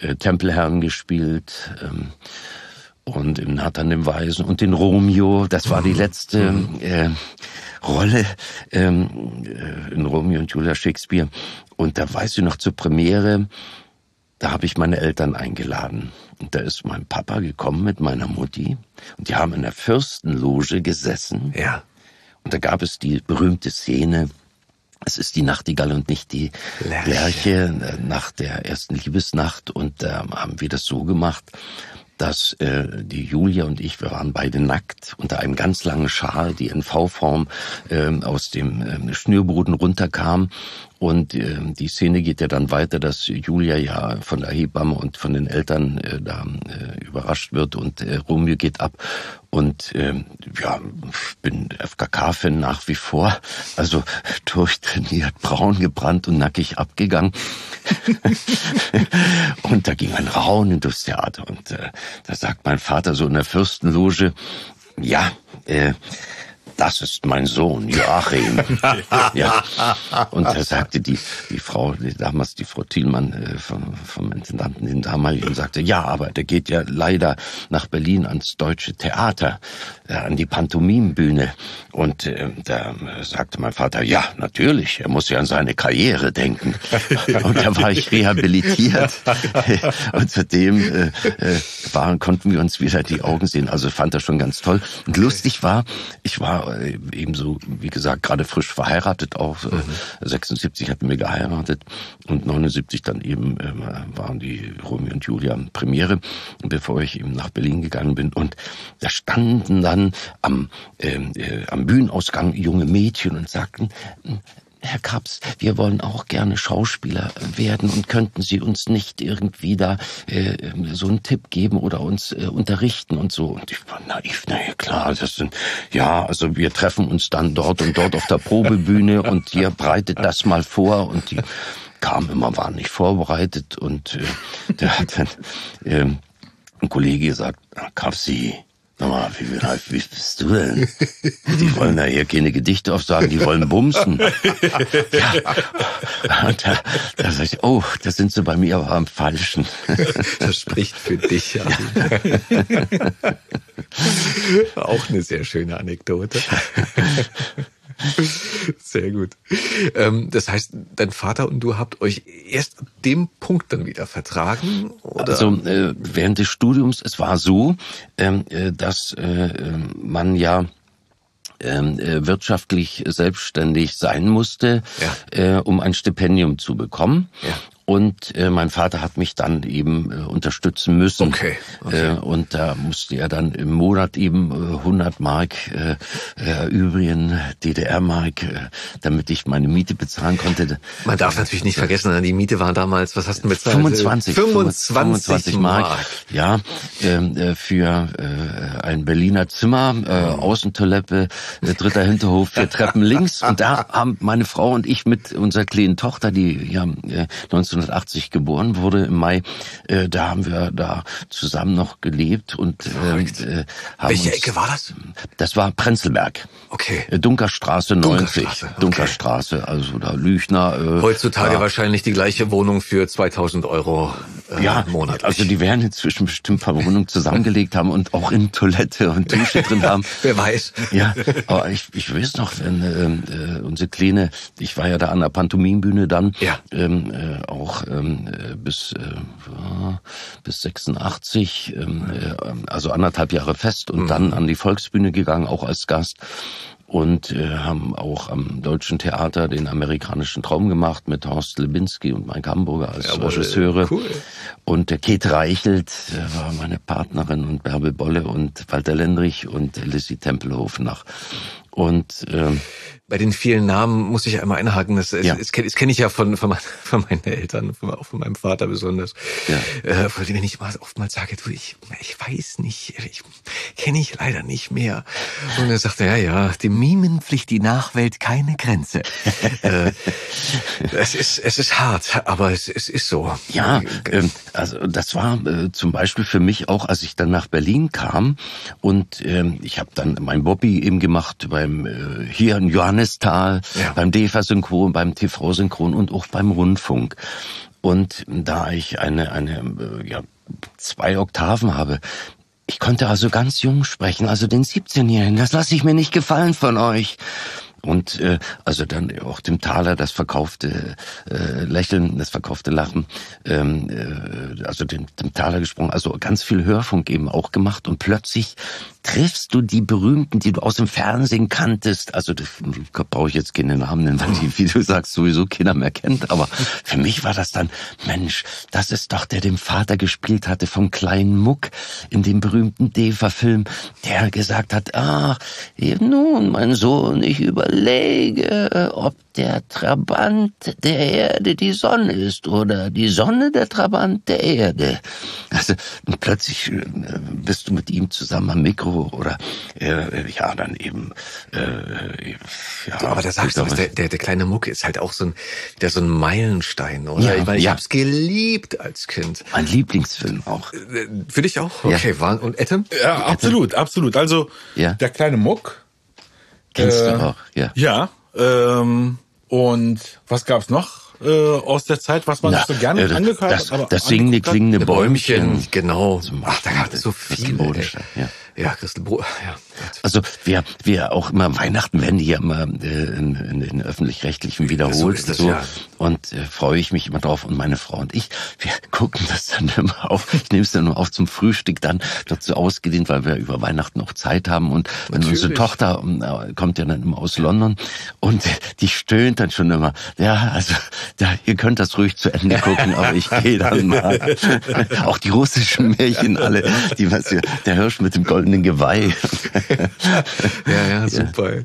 S4: äh, Tempelherrn gespielt. Ähm, und im Nathan dem Weisen und den Romeo, das war die letzte äh, Rolle ähm, äh, in Romeo und Julia Shakespeare. Und da weiß ich noch zur Premiere, da habe ich meine Eltern eingeladen. Und da ist mein Papa gekommen mit meiner Mutti. Und die haben in der Fürstenloge gesessen.
S3: Ja.
S4: Und da gab es die berühmte Szene, es ist die Nachtigall und nicht die Lerche, Lerche äh, nach der ersten Liebesnacht. Und da ähm, haben wir das so gemacht, dass äh, die Julia und ich, wir waren beide nackt unter einem ganz langen Schal, die in V-Form äh, aus dem äh, Schnürboden runterkam und äh, die Szene geht ja dann weiter, dass Julia ja von der Hebamme und von den Eltern äh, da äh, überrascht wird und äh, Romeo geht ab. Und äh, ja, ich bin FKK-Fan nach wie vor. Also durchtrainiert, braun gebrannt und nackig abgegangen. und da ging ein Raunen durchs Theater. Und äh, da sagt mein Vater so in der Fürstenloge, ja, äh, das ist mein Sohn Joachim. ja. Und da sagte die, die Frau, die, damals die Frau Thielmann äh, vom, vom Intendanten, den damaligen, sagte, ja, aber der geht ja leider nach Berlin ans Deutsche Theater, an die Pantomimbühne. Und äh, da sagte mein Vater, ja, natürlich, er muss ja an seine Karriere denken. Und da war ich rehabilitiert. Und seitdem äh, äh, waren, konnten wir uns wieder die Augen sehen. Also fand das schon ganz toll. Und lustig war, ich war äh, ebenso, wie gesagt, gerade frisch verheiratet auch. Äh, mhm. 76 hatten wir geheiratet und 79 dann eben äh, waren die Romeo und Julia Premiere, bevor ich eben nach Berlin gegangen bin. Und da standen dann am, ähm, äh, am Bühnenausgang junge Mädchen und sagten, Herr Kaps, wir wollen auch gerne Schauspieler werden und könnten Sie uns nicht irgendwie da äh, so einen Tipp geben oder uns äh, unterrichten und so. Und ich war naiv, na ja klar, das sind, ja, also wir treffen uns dann dort und dort auf der Probebühne und ihr breitet das mal vor und die kamen immer, waren nicht vorbereitet und äh, der hat dann äh, ein Kollege gesagt, Kapsi, Sag mal, wie, wie bist du denn? Die wollen ja hier keine Gedichte aufsagen, die wollen bumsen. Ja. Und da, da sag ich, oh, da sind sie bei mir aber am Falschen.
S3: Das spricht für dich, ja. Auch eine sehr schöne Anekdote. Sehr gut. Ähm, das heißt, dein Vater und du habt euch erst ab dem Punkt dann wieder vertragen? Oder?
S4: Also äh, während des Studiums, es war so, ähm, äh, dass äh, man ja ähm, äh, wirtschaftlich selbstständig sein musste, ja. äh, um ein Stipendium zu bekommen. Ja. Und äh, mein Vater hat mich dann eben äh, unterstützen müssen.
S3: Okay. okay.
S4: Äh, und da musste er dann im Monat eben äh, 100 Mark äh, erübrigen, DDR-Mark, äh, damit ich meine Miete bezahlen konnte.
S3: Man darf natürlich nicht vergessen, die Miete war damals, was hast du bezahlt?
S4: 25.
S3: 25,
S4: 25 Mark. Mark. Ja, ähm, äh, für äh, ein Berliner Zimmer, äh, Außentoilette, äh, dritter Hinterhof, vier Treppen links. Und da haben meine Frau und ich mit unserer kleinen Tochter, die ja äh, 1980 geboren wurde im Mai, äh, da haben wir da zusammen noch gelebt und äh,
S3: äh, haben Welche uns, Ecke war das?
S4: Das war Prenzlberg.
S3: Okay.
S4: Äh, Dunkerstraße 90. Dunkerstraße, okay. Dunkerstraße also da Lüchner.
S3: Äh, Heutzutage da. wahrscheinlich die gleiche Wohnung für 2000 Euro äh, ja, monatlich.
S4: Also die werden inzwischen bestimmt ein paar Wohnungen zusammengelegt haben und auch in Toilette und Dusche drin haben.
S3: Wer weiß.
S4: Ja, aber ich, ich weiß noch, wenn ähm, äh, unsere Kleine, ich war ja da an der Pantomimbühne dann,
S3: ja.
S4: ähm, äh, auch ähm, äh, bis äh, bis 86, ähm, äh, also anderthalb Jahre fest und mhm. dann an die Volksbühne gegangen, auch als Gast und äh, haben auch am Deutschen Theater den amerikanischen Traum gemacht mit Horst Lebinski und Mike Hamburger als Jawohl, Regisseure. Cool. Und der Kate Reichelt äh, war meine Partnerin und Bärbel Bolle und Walter Lendrich und Lissy Tempelhofen nach. Und ähm,
S3: bei den vielen Namen muss ich einmal einhaken. Das, ja. das, kenne ich ja von, von, von meinen Eltern, von, auch von meinem Vater besonders. Ja. Äh, von denen ich oftmals sage, du, ich, ich weiß nicht, ich kenne ich leider nicht mehr. Und er sagte, ja, ja, dem Mimen pflicht die Nachwelt keine Grenze. äh, es, ist, es ist hart, aber es, es ist so.
S4: Ja, äh, also das war äh, zum Beispiel für mich auch, als ich dann nach Berlin kam und äh, ich habe dann mein Bobby eben gemacht beim äh, hier in Johann Johannisthal, ja. beim DEFA-Synchron, beim TV-Synchron und auch beim Rundfunk. Und da ich eine, eine, äh, ja, zwei Oktaven habe, ich konnte also ganz jung sprechen, also den 17-Jährigen. Das lasse ich mir nicht gefallen von euch. Und äh, also dann auch dem Taler das verkaufte äh, Lächeln, das verkaufte Lachen, ähm, äh, also dem, dem Taler gesprungen, also ganz viel Hörfunk eben auch gemacht und plötzlich triffst du die Berühmten, die du aus dem Fernsehen kanntest. Also das brauche ich jetzt keine Namen nennen, weil die, wie du sagst, sowieso keiner mehr kennt. Aber für mich war das dann, Mensch, das ist doch der, dem Vater gespielt hatte vom kleinen Muck in dem berühmten Deva-Film, der gesagt hat, ach, nun, mein Sohn, ich überlege, ob der Trabant der Erde die Sonne ist oder die Sonne der Trabant der Erde. Also plötzlich äh, bist du mit ihm zusammen am Mikro oder äh, ja dann eben äh,
S3: ja. aber da sagst du, was, der, der, der kleine Mucke ist halt auch so ein der so ein Meilenstein, oder? Ja, ich meine, ich ja. hab's geliebt als Kind.
S4: Mein Lieblingsfilm auch.
S3: Äh, für dich auch? Okay, ja. war und Etem?
S5: Ja, absolut, absolut. Also ja. der kleine Muck.
S4: Kennst äh, du auch, ja.
S5: Ja. Ähm, und was gab's noch? Äh, aus der Zeit, was man Na, so gerne äh, angehört
S4: hat. Das, das singende, klingende Bäumchen. Bäumchen.
S3: Genau. Ach, da gab es so viele. Ja. Ja, Christel Bro ja.
S4: Also wir, wir auch immer Weihnachten werden ja immer äh, in, in den öffentlich-rechtlichen wiederholt. So das, so. Ja. Und äh, freue ich mich immer drauf. Und meine Frau und ich, wir gucken das dann immer auf. Ich nehme es dann nur auf zum Frühstück dann dazu ausgedehnt, weil wir über Weihnachten auch Zeit haben. Und wenn unsere Tochter äh, kommt ja dann immer aus London und die stöhnt dann schon immer, ja, also da, ihr könnt das ruhig zu Ende gucken, aber ich gehe dann mal. auch die russischen Märchen alle, die was der Hirsch mit dem Gold goldenen Geweih.
S3: ja, ja, super.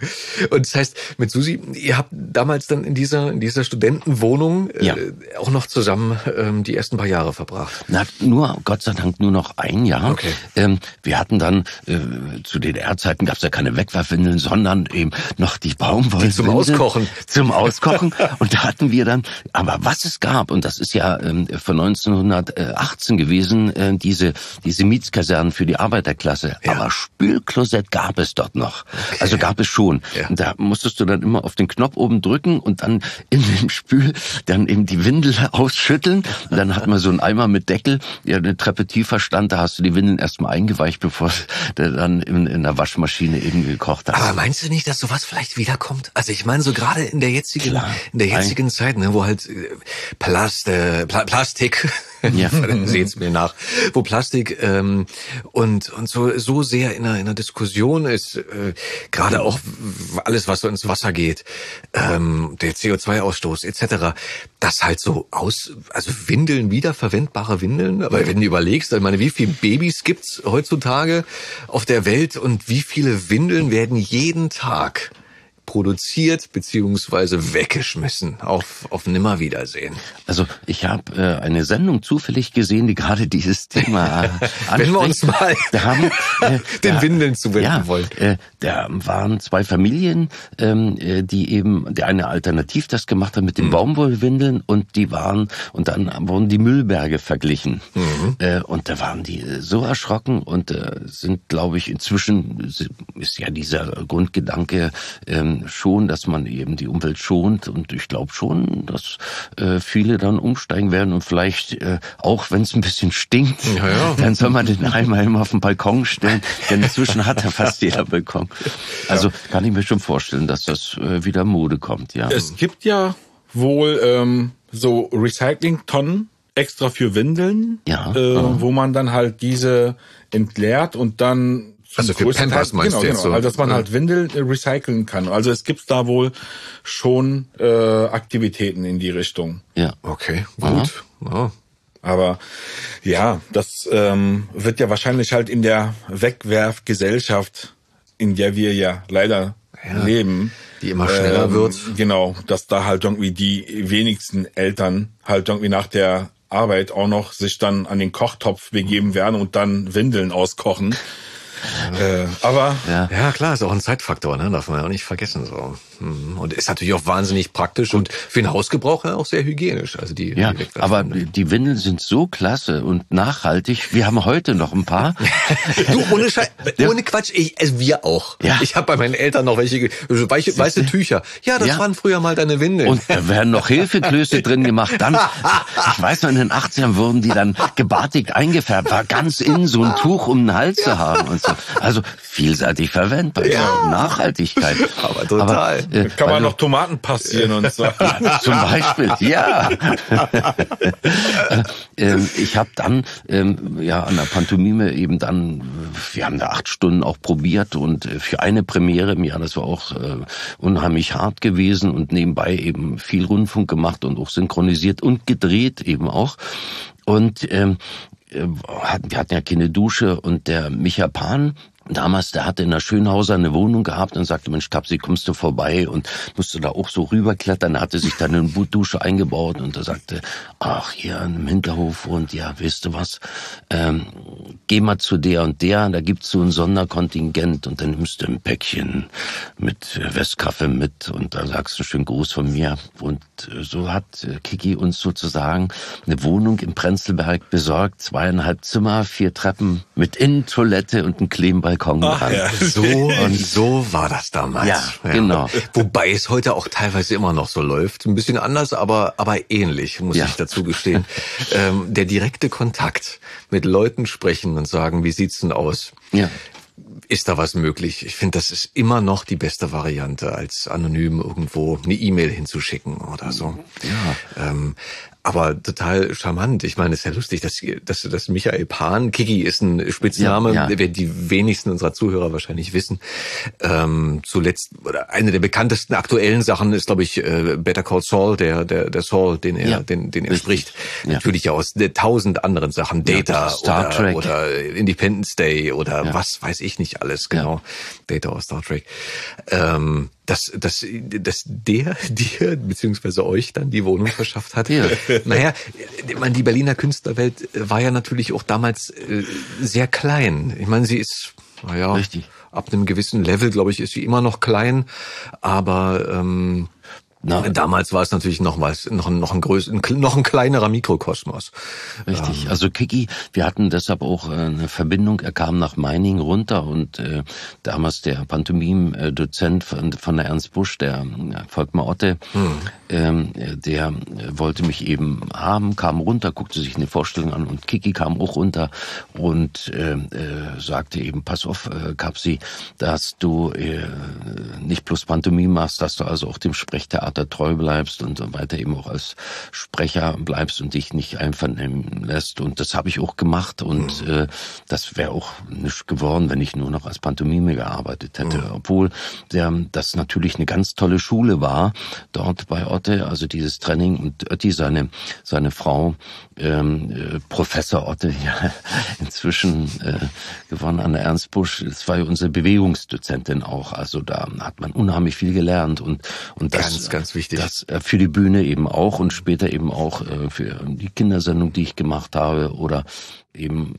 S3: Und das heißt, mit Susi, ihr habt damals dann in dieser, in dieser Studentenwohnung äh, ja. auch noch zusammen ähm, die ersten paar Jahre verbracht?
S4: Na, nur, Gott sei Dank, nur noch ein Jahr.
S3: Okay.
S4: Ähm, wir hatten dann, äh, zu DDR-Zeiten gab es ja keine Wegwerfwindeln, sondern eben noch die Baumwolle.
S3: Zum Auskochen.
S4: Zum Auskochen. und da hatten wir dann, aber was es gab, und das ist ja ähm, von 1918 gewesen, äh, diese, diese Mietskasernen für die Arbeiterklasse. Ja. Aber Spülklosett gab es dort noch. Okay. Also gab es schon. Ja. Da musstest du dann immer auf den Knopf oben drücken und dann in dem Spül dann eben die Windel ausschütteln. Und dann hat man so einen Eimer mit Deckel, der eine Treppe tiefer stand. Da hast du die Windeln erstmal eingeweicht, bevor der dann in, in der Waschmaschine eben gekocht hat.
S3: Aber meinst du nicht, dass sowas vielleicht wiederkommt? Also ich meine, so gerade in der jetzigen, Klar. in der jetzigen Ein, Zeit, ne, wo halt äh, Plast, äh, Pla Plastik, ja. seht's mir nach, wo Plastik ähm, und und so so sehr in einer, in einer Diskussion ist, äh, gerade auch alles, was so ins Wasser geht, ähm, der CO2-Ausstoß etc., das halt so aus, also Windeln, wiederverwendbare Windeln, aber wenn du überlegst, ich meine, wie viele Babys gibt's heutzutage auf der Welt und wie viele Windeln werden jeden Tag produziert beziehungsweise weggeschmissen auf, auf Nimmerwiedersehen.
S4: Also ich habe äh, eine Sendung zufällig gesehen, die gerade dieses Thema anspricht.
S3: Wenn wir uns mal
S4: haben,
S3: äh, den da, Windeln zuwenden ja, wollen.
S4: Äh, da waren zwei Familien, ähm, äh, die eben, der eine alternativ das gemacht hat mit den mhm. Baumwollwindeln und die waren, und dann wurden die Müllberge verglichen. Mhm. Äh, und da waren die so erschrocken und äh, sind, glaube ich, inzwischen ist ja dieser Grundgedanke, ähm, schon, dass man eben die Umwelt schont und ich glaube schon, dass äh, viele dann umsteigen werden und vielleicht äh, auch, wenn es ein bisschen stinkt, ja, ja. dann soll man den einmal immer auf den Balkon stellen, denn inzwischen hat ja fast jeder Balkon. Also kann ich mir schon vorstellen, dass das äh, wieder Mode kommt, ja.
S5: Es gibt ja wohl ähm, so Recycling-Tonnen extra für Windeln, ja. äh, wo man dann halt diese entleert und dann
S3: also für Pampers meinst
S5: genau, du jetzt genau. so? Also dass man halt Windeln äh, recyceln kann. Also es gibt da wohl schon äh, Aktivitäten in die Richtung.
S3: Ja. Okay, gut. Ja.
S5: Aber ja, das ähm, wird ja wahrscheinlich halt in der Wegwerfgesellschaft, in der wir ja leider ja, leben,
S3: die immer schneller ähm, wird.
S5: Genau, dass da halt irgendwie die wenigsten Eltern halt irgendwie nach der Arbeit auch noch sich dann an den Kochtopf begeben werden und dann Windeln auskochen. Äh, aber
S3: ja. ja. klar, ist auch ein Zeitfaktor, ne? darf man ja auch nicht vergessen. So. Mhm. Und ist natürlich auch wahnsinnig praktisch und für den Hausgebrauch ja auch sehr hygienisch. Also die,
S4: ja, die aber die Windeln sind so klasse und nachhaltig. Wir haben heute noch ein paar.
S3: du, ohne, Schei ohne Quatsch, ich, also wir auch. Ja. Ich habe bei meinen Eltern noch welche, weiche, weiße Tücher. Ja, das ja. waren früher mal deine Windeln.
S4: Und da werden noch Hilfeklöße drin gemacht. Dann, ich weiß noch, in den 80ern wurden die dann gebartigt eingefärbt. War ganz in, so ein Tuch um den Hals zu haben und so. Also vielseitig verwendbar. Ja. Nachhaltigkeit.
S3: Aber total.
S5: Aber, äh, Kann man noch Tomaten passieren und so.
S4: Zum Beispiel, ja. ähm, ich habe dann ähm, ja an der Pantomime eben dann, wir haben da acht Stunden auch probiert und äh, für eine Premiere im Jahr, das war auch äh, unheimlich hart gewesen und nebenbei eben viel Rundfunk gemacht und auch synchronisiert und gedreht eben auch. Und ähm, äh, wir hatten ja keine Dusche und der Micha Pan, Damals, der hatte in der Schönhauser eine Wohnung gehabt und sagte, Mensch, Tapsi, kommst du vorbei und musste da auch so rüberklettern. Er hatte sich dann eine Dusche eingebaut und er sagte, ach, hier im Hinterhof und ja, weißt du was, ähm, geh mal zu der und der, da gibt's so ein Sonderkontingent und dann nimmst du ein Päckchen mit Westkaffee mit und da sagst du schön Gruß von mir. Und äh, so hat äh, Kiki uns sozusagen eine Wohnung im Prenzlberg besorgt, zweieinhalb Zimmer, vier Treppen mit Innentoilette und ein Klebenbalkon Balkon Ach,
S3: Ja. So und so war das damals.
S4: Ja, ja, genau.
S3: Wobei es heute auch teilweise immer noch so läuft. Ein bisschen anders, aber, aber ähnlich, muss ja. ich dazu gestehen. ähm, der direkte Kontakt mit Leuten sprechen und sagen, wie sieht's denn aus? Ja ist da was möglich? Ich finde, das ist immer noch die beste Variante, als anonym irgendwo eine E-Mail hinzuschicken oder so. Ja. Ähm, aber total charmant. Ich meine, es ist ja lustig, dass, dass, dass Michael Pan, Kiki ist ein Spitzname, ja, ja. der die wenigsten unserer Zuhörer wahrscheinlich wissen. Ähm, zuletzt, oder eine der bekanntesten aktuellen Sachen ist, glaube ich, äh, Better Call Saul, der, der, der Saul, den er, ja. den, den er spricht. Natürlich ja aus tausend anderen Sachen, Data Star oder, Trek. oder Independence Day oder was weiß ich nicht alles, genau. Data aus Star Trek. Ähm, dass, dass, dass der dir beziehungsweise euch dann die Wohnung verschafft hat. Ja. Naja, meine, die Berliner Künstlerwelt war ja natürlich auch damals äh, sehr klein. Ich meine, sie ist, naja, Richtig. ab einem gewissen Level, glaube ich, ist sie immer noch klein, aber ähm, na, damals war es natürlich noch was, noch, noch ein größer, noch ein kleinerer Mikrokosmos.
S4: Richtig. Ähm. Also Kiki, wir hatten deshalb auch äh, eine Verbindung. Er kam nach Meining runter und äh, damals der Pantomim-Dozent von, von der Ernst Busch, der äh, Volkmar Otte, hm. ähm, der wollte mich eben haben, kam runter, guckte sich eine Vorstellung an und Kiki kam auch runter und äh, äh, sagte eben, pass auf, äh, Kapsi, dass du äh, nicht bloß Pantomim machst, dass du also auch dem Sprechtheater Theater treu bleibst und weiter eben auch als Sprecher bleibst und dich nicht einvernehmen lässt. Und das habe ich auch gemacht und mhm. äh, das wäre auch nicht geworden, wenn ich nur noch als Pantomime gearbeitet hätte. Mhm. Obwohl der, das natürlich eine ganz tolle Schule war dort bei Otte, also dieses Training und Otti, seine, seine Frau, ähm, äh, Professor Otte, ja, inzwischen äh, gewonnen an der Ernst Busch, das war ja unsere Bewegungsdozentin auch. Also da hat man unheimlich viel gelernt und, und das,
S3: ganz, ganz wichtig.
S4: das äh, für die Bühne eben auch und später eben auch äh, für die Kindersendung, die ich gemacht habe oder eben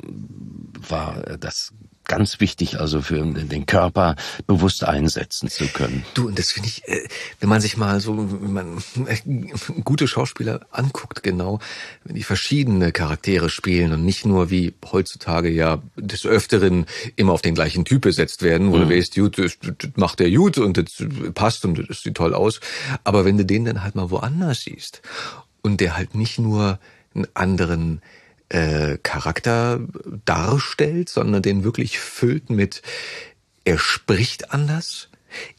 S4: war das ganz wichtig, also für den Körper bewusst einsetzen zu können.
S3: Du, und das finde ich, äh, wenn man sich mal so, wenn man gute Schauspieler anguckt, genau, wenn die verschiedene Charaktere spielen und nicht nur wie heutzutage ja des Öfteren immer auf den gleichen Typ besetzt werden, wo mhm. du weißt, gut, das macht der gut und das passt und das sieht toll aus. Aber wenn du den dann halt mal woanders siehst und der halt nicht nur einen anderen äh, Charakter darstellt, sondern den wirklich füllt mit, er spricht anders,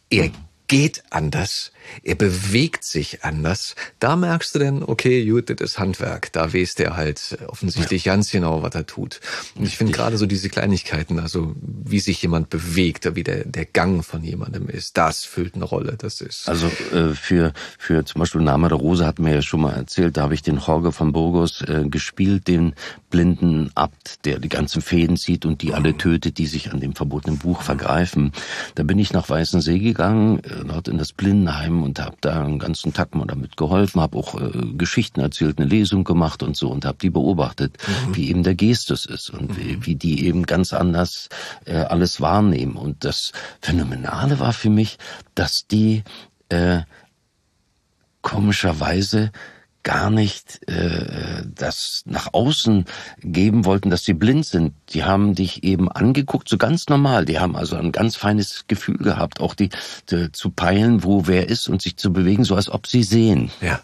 S3: er geht anders, er bewegt sich anders. Da merkst du dann, okay, gut, das ist Handwerk. Da weiß der halt offensichtlich ja. ganz genau, was er tut. Und ich finde gerade so diese Kleinigkeiten, also wie sich jemand bewegt, wie der, der Gang von jemandem ist, das füllt eine Rolle. Das ist.
S4: Also äh, für, für zum Beispiel Name der Rose hat mir ja schon mal erzählt, da habe ich den Jorge von Burgos äh, gespielt, den blinden Abt, der die ganzen Fäden zieht und die alle tötet, die sich an dem verbotenen Buch vergreifen. Da bin ich nach Weißensee gegangen, äh, dort in das Blindenheim und habe da einen ganzen Tag mal damit geholfen, habe auch äh, Geschichten erzählt, eine Lesung gemacht und so und habe die beobachtet, mhm. wie eben der Gestus ist und wie, mhm. wie die eben ganz anders äh, alles wahrnehmen. Und das Phänomenale war für mich, dass die äh, komischerweise gar nicht äh, das nach außen geben wollten, dass sie blind sind. Die haben dich eben angeguckt, so ganz normal. Die haben also ein ganz feines Gefühl gehabt, auch die, die zu peilen, wo wer ist und sich zu bewegen, so als ob sie sehen.
S3: Ja.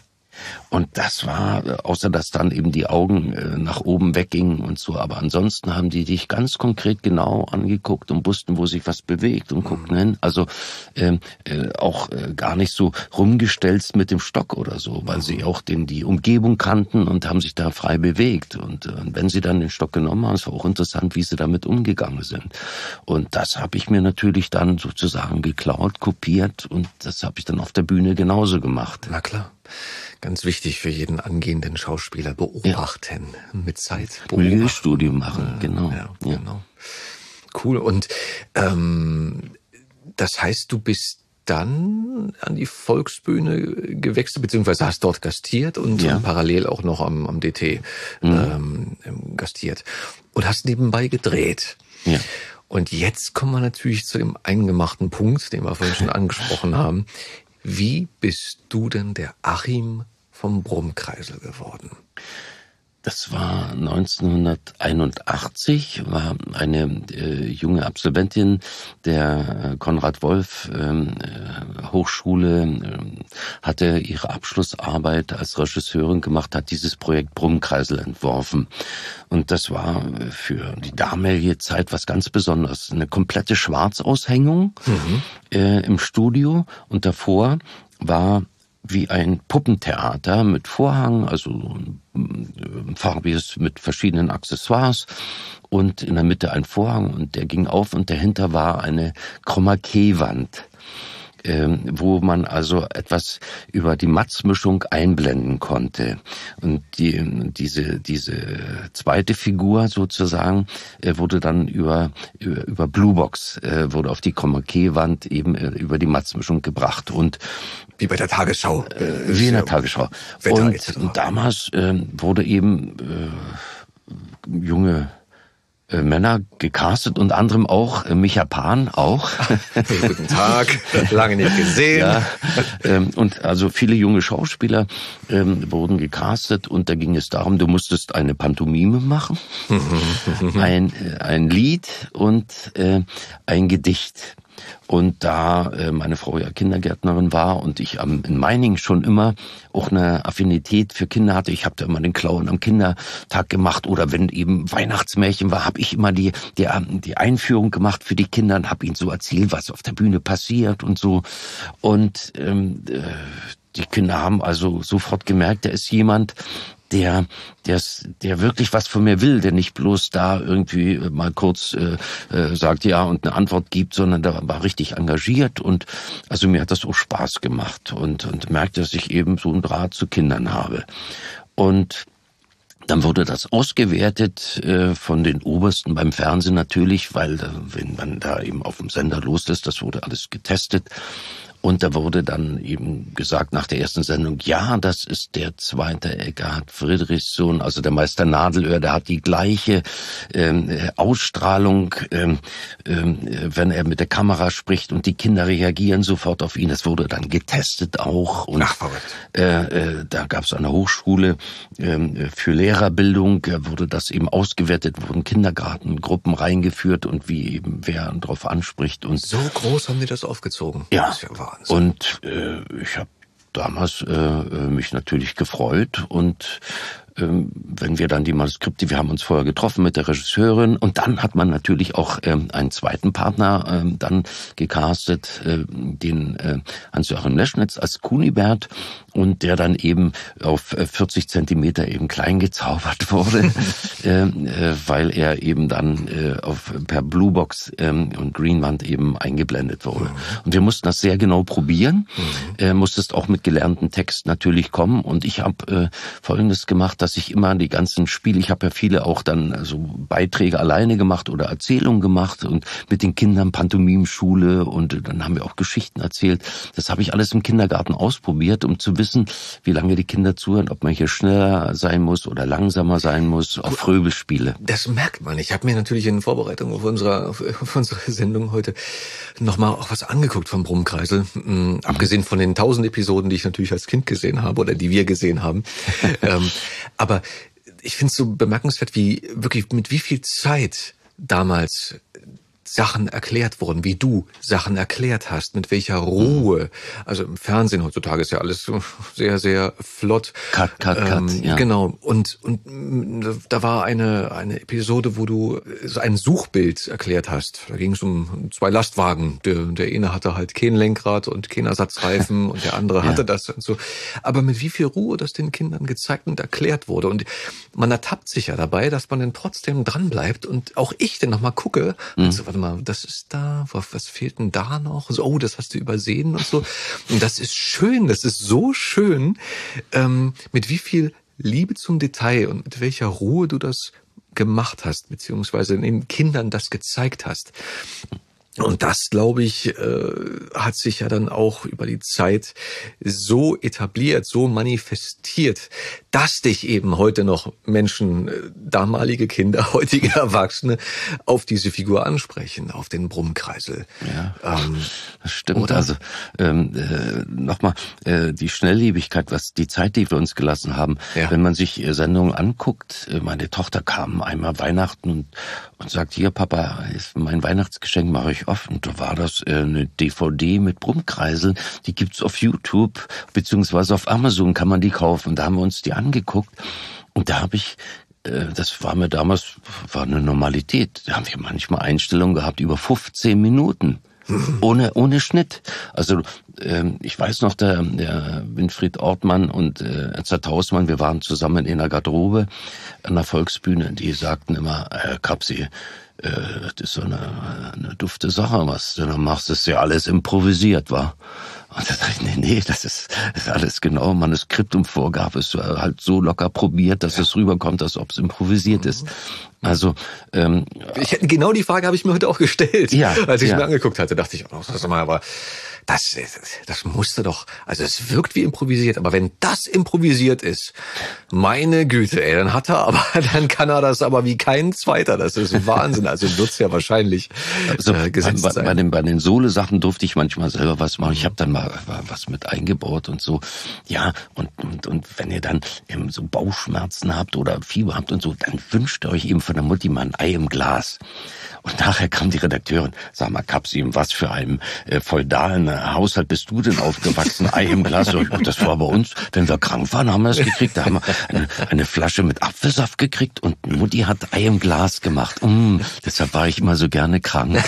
S4: Und das war, außer dass dann eben die Augen äh, nach oben weggingen und so, aber ansonsten haben die dich ganz konkret genau angeguckt und wussten, wo sich was bewegt und guckten hin. Also ähm, äh, auch äh, gar nicht so rumgestelzt mit dem Stock oder so, weil sie auch den, die Umgebung kannten und haben sich da frei bewegt. Und äh, wenn sie dann den Stock genommen haben, es war auch interessant, wie sie damit umgegangen sind. Und das habe ich mir natürlich dann sozusagen geklaut, kopiert und das habe ich dann auf der Bühne genauso gemacht.
S3: Na klar. Ganz wichtig für jeden angehenden Schauspieler beobachten ja. mit Zeit.
S4: Studium machen, genau. Ja,
S3: ja. genau. Cool. Und ähm, das heißt, du bist dann an die Volksbühne gewechselt, beziehungsweise hast dort gastiert und ja. parallel auch noch am, am DT mhm. ähm, gastiert und hast nebenbei gedreht. Ja. Und jetzt kommen wir natürlich zu dem eingemachten Punkt, den wir vorhin schon angesprochen haben. Wie bist du denn der Achim vom Brummkreisel geworden?
S4: Das war 1981, war eine äh, junge Absolventin der äh, Konrad Wolf ähm, äh, Hochschule, ähm, hatte ihre Abschlussarbeit als Regisseurin gemacht, hat dieses Projekt Brummkreisel entworfen. Und das war für die damalige Zeit was ganz Besonderes. Eine komplette Schwarzaushängung mhm. äh, im Studio und davor war wie ein Puppentheater mit Vorhang, also äh, farbiges mit verschiedenen Accessoires und in der Mitte ein Vorhang und der ging auf und dahinter war eine Chroma-Key-Wand ähm, wo man also etwas über die Matzmischung einblenden konnte. Und die, diese, diese zweite Figur sozusagen äh, wurde dann über, über, über Bluebox, äh, wurde auf die Chroma-Key-Wand eben äh, über die Matzmischung gebracht. Und
S3: wie bei der Tagesschau.
S4: Äh, wie in der Tagesschau. und, und damals äh, wurde eben äh, junge äh, Männer gecastet, unter anderem auch äh, Micha Pan auch.
S3: Guten Tag, lange nicht gesehen. Ja,
S4: ähm, und also viele junge Schauspieler ähm, wurden gecastet und da ging es darum, du musstest eine Pantomime machen, ein, äh, ein Lied und äh, ein Gedicht. Und da äh, meine Frau ja Kindergärtnerin war und ich am, in Meining schon immer auch eine Affinität für Kinder hatte, ich habe da immer den Clown am Kindertag gemacht oder wenn eben Weihnachtsmärchen war, habe ich immer die, die, die Einführung gemacht für die Kinder und habe ihnen so erzählt, was auf der Bühne passiert und so. Und ähm, äh, die Kinder haben also sofort gemerkt, da ist jemand, der, der, der wirklich was von mir will, der nicht bloß da irgendwie mal kurz äh, äh, sagt ja und eine Antwort gibt, sondern der war richtig engagiert und also mir hat das auch Spaß gemacht und, und merkt, dass ich eben so einen Draht zu Kindern habe. Und dann wurde das ausgewertet äh, von den Obersten beim Fernsehen natürlich, weil äh, wenn man da eben auf dem Sender los ist, das wurde alles getestet. Und da wurde dann eben gesagt nach der ersten Sendung, ja, das ist der zweite Eckhard Friedrichssohn, also der Meister Nadelöhr, der hat die gleiche ähm, Ausstrahlung, ähm, ähm, wenn er mit der Kamera spricht und die Kinder reagieren sofort auf ihn. Das wurde dann getestet auch. Und,
S3: Ach.
S4: Äh, äh, da gab es eine Hochschule äh, für Lehrerbildung, wurde das eben ausgewertet, wurden Kindergartengruppen reingeführt und wie eben wer darauf anspricht. Und
S3: so groß haben die das aufgezogen.
S4: Ja. Wahnsinn. Und äh, ich habe damals äh, äh, mich natürlich gefreut und ähm, wenn wir dann die Manuskripte, wir haben uns vorher getroffen mit der Regisseurin und dann hat man natürlich auch ähm, einen zweiten Partner ähm, dann gecastet, äh, den äh, Hans-Joachim Leschnitz als Kunibert und der dann eben auf 40 äh, Zentimeter eben klein gezaubert wurde, äh, äh, weil er eben dann äh, auf, per Bluebox ähm, und Greenwand eben eingeblendet wurde. Mhm. Und wir mussten das sehr genau probieren, mhm. äh, musstest auch mit gelernten Text natürlich kommen und ich habe äh, Folgendes gemacht, dass ich immer die ganzen Spiele, ich habe ja viele auch dann also Beiträge alleine gemacht oder Erzählungen gemacht und mit den Kindern Pantomimschule und dann haben wir auch Geschichten erzählt. Das habe ich alles im Kindergarten ausprobiert, um zu wissen, wie lange die Kinder zuhören, ob man hier schneller sein muss oder langsamer sein muss, auf Fröbelspiele.
S3: Das merkt man. Ich habe mir natürlich in Vorbereitung auf, unserer, auf unsere Sendung heute nochmal auch was angeguckt vom Brummkreisel. Mhm. Abgesehen von den tausend Episoden, die ich natürlich als Kind gesehen habe oder die wir gesehen haben. ähm, aber ich finde es so bemerkenswert, wie wirklich mit wie viel Zeit damals Sachen erklärt wurden, wie du Sachen erklärt hast, mit welcher Ruhe. Also im Fernsehen heutzutage ist ja alles sehr, sehr flott.
S4: Cut, cut, cut. Ähm,
S3: ja. Genau. Und, und da war eine, eine Episode, wo du so ein Suchbild erklärt hast. Da ging es um zwei Lastwagen. Der, der eine hatte halt kein Lenkrad und kein Ersatzreifen und der andere hatte ja. das und so. Aber mit wie viel Ruhe das den Kindern gezeigt und erklärt wurde. Und man ertappt sich ja dabei, dass man dann trotzdem dranbleibt und auch ich dann nochmal gucke, mhm. also, warte mal, das ist da, was fehlt denn da noch? So, oh, das hast du übersehen und so. Und das ist schön, das ist so schön, ähm, mit wie viel Liebe zum Detail und mit welcher Ruhe du das gemacht hast, beziehungsweise den Kindern das gezeigt hast. Und das, glaube ich, äh, hat sich ja dann auch über die Zeit so etabliert, so manifestiert, dass dich eben heute noch Menschen, äh, damalige Kinder, heutige Erwachsene, auf diese Figur ansprechen, auf den Brummkreisel.
S4: Ja, ähm, das stimmt. Oder? Also ähm, äh, nochmal, äh, die Schnelllebigkeit, was die Zeit, die wir uns gelassen haben, ja. wenn man sich äh, Sendungen anguckt, äh, meine Tochter kam einmal Weihnachten und, und sagt, hier Papa, mein Weihnachtsgeschenk mache ich oft. Und da war das äh, eine DVD mit Brummkreiseln, die gibt's auf YouTube, beziehungsweise auf Amazon kann man die kaufen. Da haben wir uns die angeguckt. Und da habe ich äh, das war mir damals war eine Normalität. Da haben wir manchmal Einstellungen gehabt über 15 Minuten. Ohne, ohne Schnitt. Also ähm, ich weiß noch, der, der Winfried Ortmann und äh, Ernst Hausmann, wir waren zusammen in der Garderobe an der Volksbühne, die sagten immer, Herr Kapsi, äh, das ist so eine, eine dufte Sache, was du da machst, das ist ja alles improvisiert, war. Und da dachte ich, nee, nee, das ist, das ist alles genau Manuskript und Vorgabe. Es war halt so locker probiert, dass es rüberkommt, als ob es improvisiert mhm. ist. Also ähm,
S3: ich, genau die Frage habe ich mir heute auch gestellt, ja, als ich ja. mir angeguckt hatte, dachte ich, oh, das mal, aber das, das musste doch, also es wirkt wie improvisiert, aber wenn das improvisiert ist, meine Güte, ey, dann hat er aber, dann kann er das aber wie kein Zweiter. Das ist Wahnsinn. Also wird's ja wahrscheinlich
S4: also, äh, gesetzt bei, sein. Bei den, bei den Sole-Sachen durfte ich manchmal selber was machen. Ich habe dann mal was mit eingebaut und so. Ja, und, und, und wenn ihr dann eben so Bauchschmerzen habt oder Fieber habt und so, dann wünscht ihr euch eben von der Mutti mal ein Ei im Glas. Und nachher kam die Redakteurin, sag mal, Kapsi, was für einem äh, feudalen Haushalt bist du denn aufgewachsen? Ei im Glas. Das war bei uns, wenn wir krank waren, haben wir das gekriegt. Da haben wir eine, eine Flasche mit Apfelsaft gekriegt und Mutti hat Ei im Glas gemacht. Mm, deshalb war ich immer so gerne krank.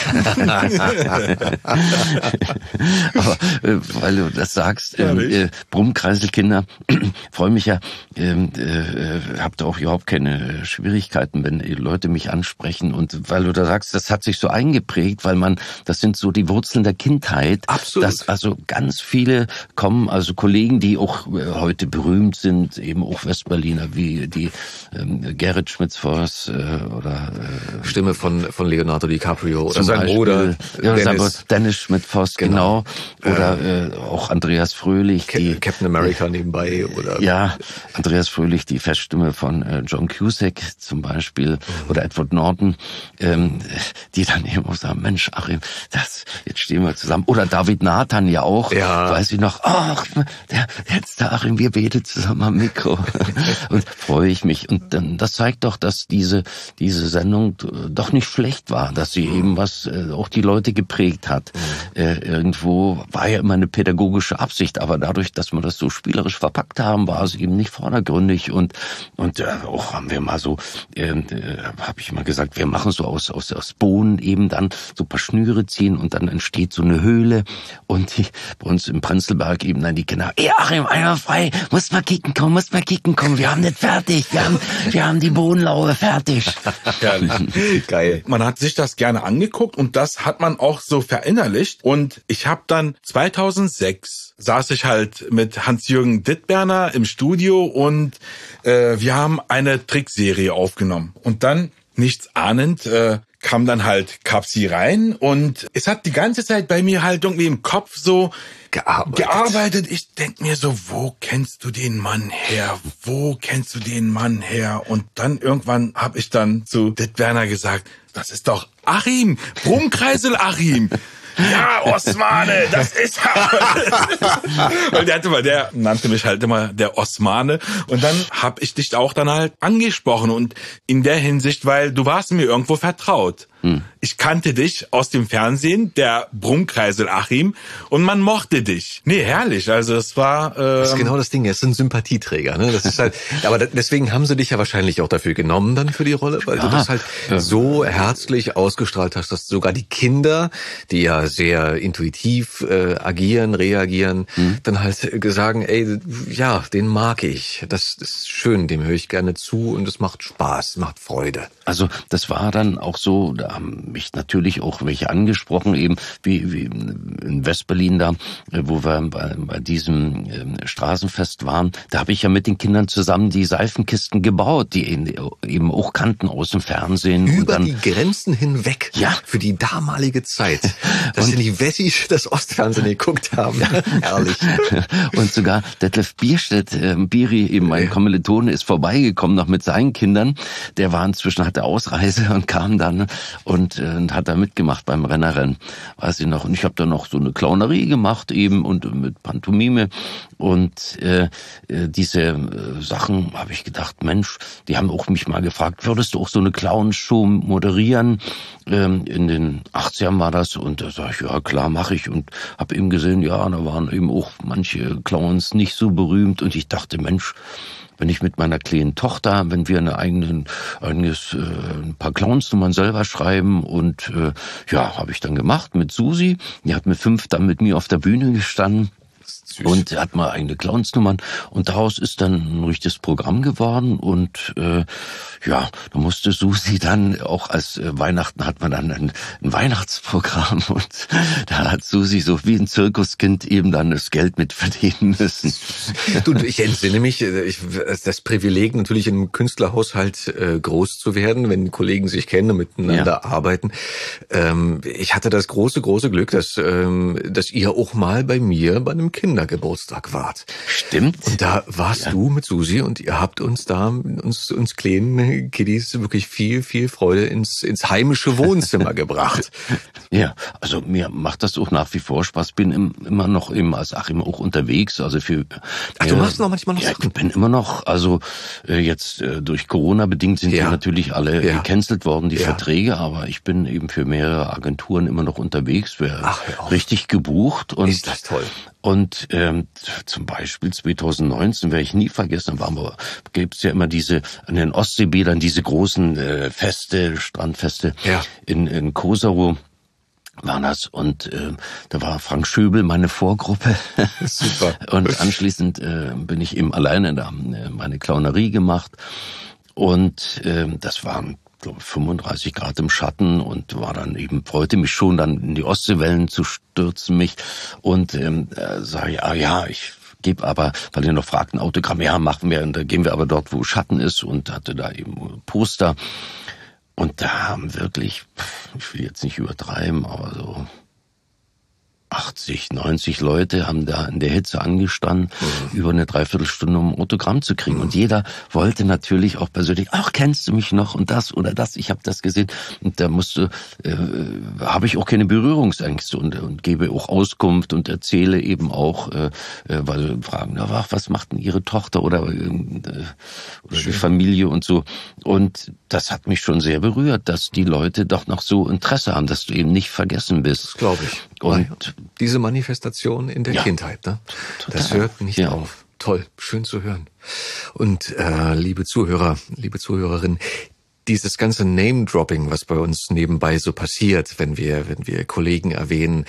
S4: Aber äh, weil du das sagst, äh, äh, Brummkreiselkinder, freue mich ja, ähm, äh, habt auch überhaupt keine Schwierigkeiten, wenn Leute mich ansprechen und weil du da sagst, sagst, das hat sich so eingeprägt, weil man, das sind so die Wurzeln der Kindheit.
S3: Absolut.
S4: Dass also ganz viele kommen, also Kollegen, die auch äh, heute berühmt sind, eben auch Westberliner, wie die ähm, Gerrit Schmitz-Voss äh, oder
S3: äh, Stimme von von Leonardo DiCaprio oder sein Beispiel, Bruder
S4: ja, Dennis, Dennis Schmidt-Voss, genau. genau. Oder äh, äh, auch Andreas Fröhlich,
S3: Cap die Captain America nebenbei oder
S4: ja, Andreas Fröhlich, die Feststimme von äh, John Cusack zum Beispiel mhm. oder Edward Norton. Ähm, die dann eben auch sagen, Mensch, Achim, das, jetzt stehen wir zusammen. Oder David Nathan ja auch, ja. weiß ich noch, ach, der, jetzt der Achim, wir beten zusammen am Mikro. und freue ich mich. Und dann, das zeigt doch, dass diese, diese Sendung doch nicht schlecht war, dass sie eben was, äh, auch die Leute geprägt hat. Mhm. Äh, irgendwo war ja immer eine pädagogische Absicht, aber dadurch, dass wir das so spielerisch verpackt haben, war es eben nicht vordergründig und, und äh, auch haben wir mal so, äh, äh, habe ich mal gesagt, wir machen so aus, aus aus Bohnen eben dann so paar Schnüre ziehen und dann entsteht so eine Höhle und die, bei uns im Prenzlberg eben dann die Kinder, ey Achim, einmal frei, muss mal kicken kommen, muss mal kicken kommen, wir haben das fertig, wir haben, wir haben die Bohnenlaube fertig.
S5: Geil. Man hat sich das gerne angeguckt und das hat man auch so verinnerlicht und ich habe dann 2006 saß ich halt mit Hans-Jürgen Dittberner im Studio und äh, wir haben eine Trickserie aufgenommen. Und dann, nichts ahnend, äh, kam dann halt Kapsi rein und es hat die ganze Zeit bei mir halt irgendwie im Kopf so gearbeitet. gearbeitet. Ich denk mir so, wo kennst du den Mann her? Wo kennst du den Mann her? Und dann irgendwann habe ich dann zu Dit Werner gesagt, das ist doch Achim, Brummkreisel Achim. Ja, Osmane, das ist er. Weil der hatte mal, der nannte mich halt immer der Osmane. Und dann hab ich dich auch dann halt angesprochen und in der Hinsicht, weil du warst mir irgendwo vertraut. Hm. Ich kannte dich aus dem Fernsehen, der Brummkreisel Achim, und man mochte dich. Nee, herrlich. Also es war.
S3: Äh, das ist genau das Ding. Es sind Sympathieträger. Ne? Das ist halt. aber deswegen haben sie dich ja wahrscheinlich auch dafür genommen dann für die Rolle, weil ja. du das halt ja. so herzlich ausgestrahlt hast, dass sogar die Kinder, die ja sehr intuitiv äh, agieren, reagieren, hm. dann halt sagen, ey, ja, den mag ich. Das ist schön, dem höre ich gerne zu und es macht Spaß, macht Freude.
S4: Also das war dann auch so. Haben mich natürlich auch welche angesprochen, eben wie, wie in Westberlin da, wo wir bei, bei diesem äh, Straßenfest waren. Da habe ich ja mit den Kindern zusammen die Seifenkisten gebaut, die eben auch kannten aus dem Fernsehen.
S3: Über dann, die Grenzen hinweg. Ja. Für die damalige Zeit. Dass und, die Wessis das Ostfernsehen geguckt haben. Herrlich.
S4: Und sogar Detlef Bierstedt, äh, Biri, eben mein Kommilitone, ist vorbeigekommen noch mit seinen Kindern. Der war inzwischen, hatte Ausreise und kam dann und, äh, und hat da mitgemacht beim Rennerrennen, weiß ich noch. Und ich habe da noch so eine Clownerie gemacht eben und mit Pantomime. Und äh, äh, diese äh, Sachen habe ich gedacht, Mensch, die haben auch mich mal gefragt, würdest du auch so eine Clownshow moderieren? Ähm, in den 80ern war das. Und da sage ich, ja klar, mache ich. Und habe eben gesehen, ja, da waren eben auch manche Clowns nicht so berühmt. Und ich dachte, Mensch, wenn ich mit meiner kleinen Tochter, wenn wir eine eigenen, eigenes, äh, ein paar Clownsnummern selber schreiben und äh, ja, habe ich dann gemacht mit Susi. Die hat mit fünf dann mit mir auf der Bühne gestanden. Süß. Und hat mal eigene Clownsnummern und daraus ist dann ein richtiges Programm geworden und äh, ja, da musste Susi dann auch als äh, Weihnachten hat man dann ein, ein, Weihnachtsprogramm und da hat Susi so wie ein Zirkuskind eben dann das Geld mit verdienen müssen.
S3: Du, ich entsinne mich, äh, ich, das Privileg natürlich im Künstlerhaushalt äh, groß zu werden, wenn Kollegen sich kennen und miteinander ja. arbeiten. Ähm, ich hatte das große, große Glück, dass, ähm, dass ihr auch mal bei mir bei einem Kindergeburtstag wart.
S4: Stimmt.
S3: Und da warst ja. du mit Susi und ihr habt uns da, uns, uns kleinen Kiddies wirklich viel, viel Freude ins, ins heimische Wohnzimmer gebracht.
S4: Ja, also mir macht das auch nach wie vor Spaß. Bin im, immer noch im, als Achim auch unterwegs. Also für.
S3: Ach, du machst noch manchmal noch
S4: ja, Sachen? Ich bin immer noch, also äh, jetzt äh, durch Corona bedingt sind ja. natürlich alle ja. gecancelt worden, die ja. Verträge, aber ich bin eben für mehrere Agenturen immer noch unterwegs. Ach, richtig gebucht und
S3: ist das toll.
S4: Und ähm, zum Beispiel 2019 werde ich nie vergessen, waren wir, gibt's ja immer diese an den Ostseebädern diese großen äh, Feste, Strandfeste ja. in, in Kosovo war das und äh, da war Frank Schöbel meine Vorgruppe Super. und anschließend äh, bin ich eben alleine da äh, meine Clownerie gemacht und äh, das waren glaube 35 Grad im Schatten und war dann eben, freute mich schon, dann in die Ostseewellen zu stürzen mich und ähm, äh, sage ja, ja, ich gebe aber, weil ihr noch fragten, Autogramm, ja, machen wir, und da gehen wir aber dort, wo Schatten ist und hatte da eben Poster. Und da haben wirklich, ich will jetzt nicht übertreiben, aber so 80, 90 Leute haben da in der Hitze angestanden, mhm. über eine Dreiviertelstunde, um ein Autogramm zu kriegen. Mhm. Und jeder wollte natürlich auch persönlich, ach, kennst du mich noch und das oder das, ich habe das gesehen. Und da musste, äh, habe ich auch keine Berührungsängste und, und gebe auch Auskunft und erzähle eben auch, äh, äh weil fragen, na, was macht denn ihre Tochter oder, äh, oder die Familie und so. Und das hat mich schon sehr berührt, dass die Leute doch noch so Interesse haben, dass du eben nicht vergessen bist. Das
S3: glaube ich. Und diese Manifestation in der ja. Kindheit, ne? Das hört nicht ja. auf. Toll, schön zu hören. Und äh, liebe Zuhörer, liebe Zuhörerinnen, dieses ganze Name-Dropping, was bei uns nebenbei so passiert, wenn wir, wenn wir Kollegen erwähnen,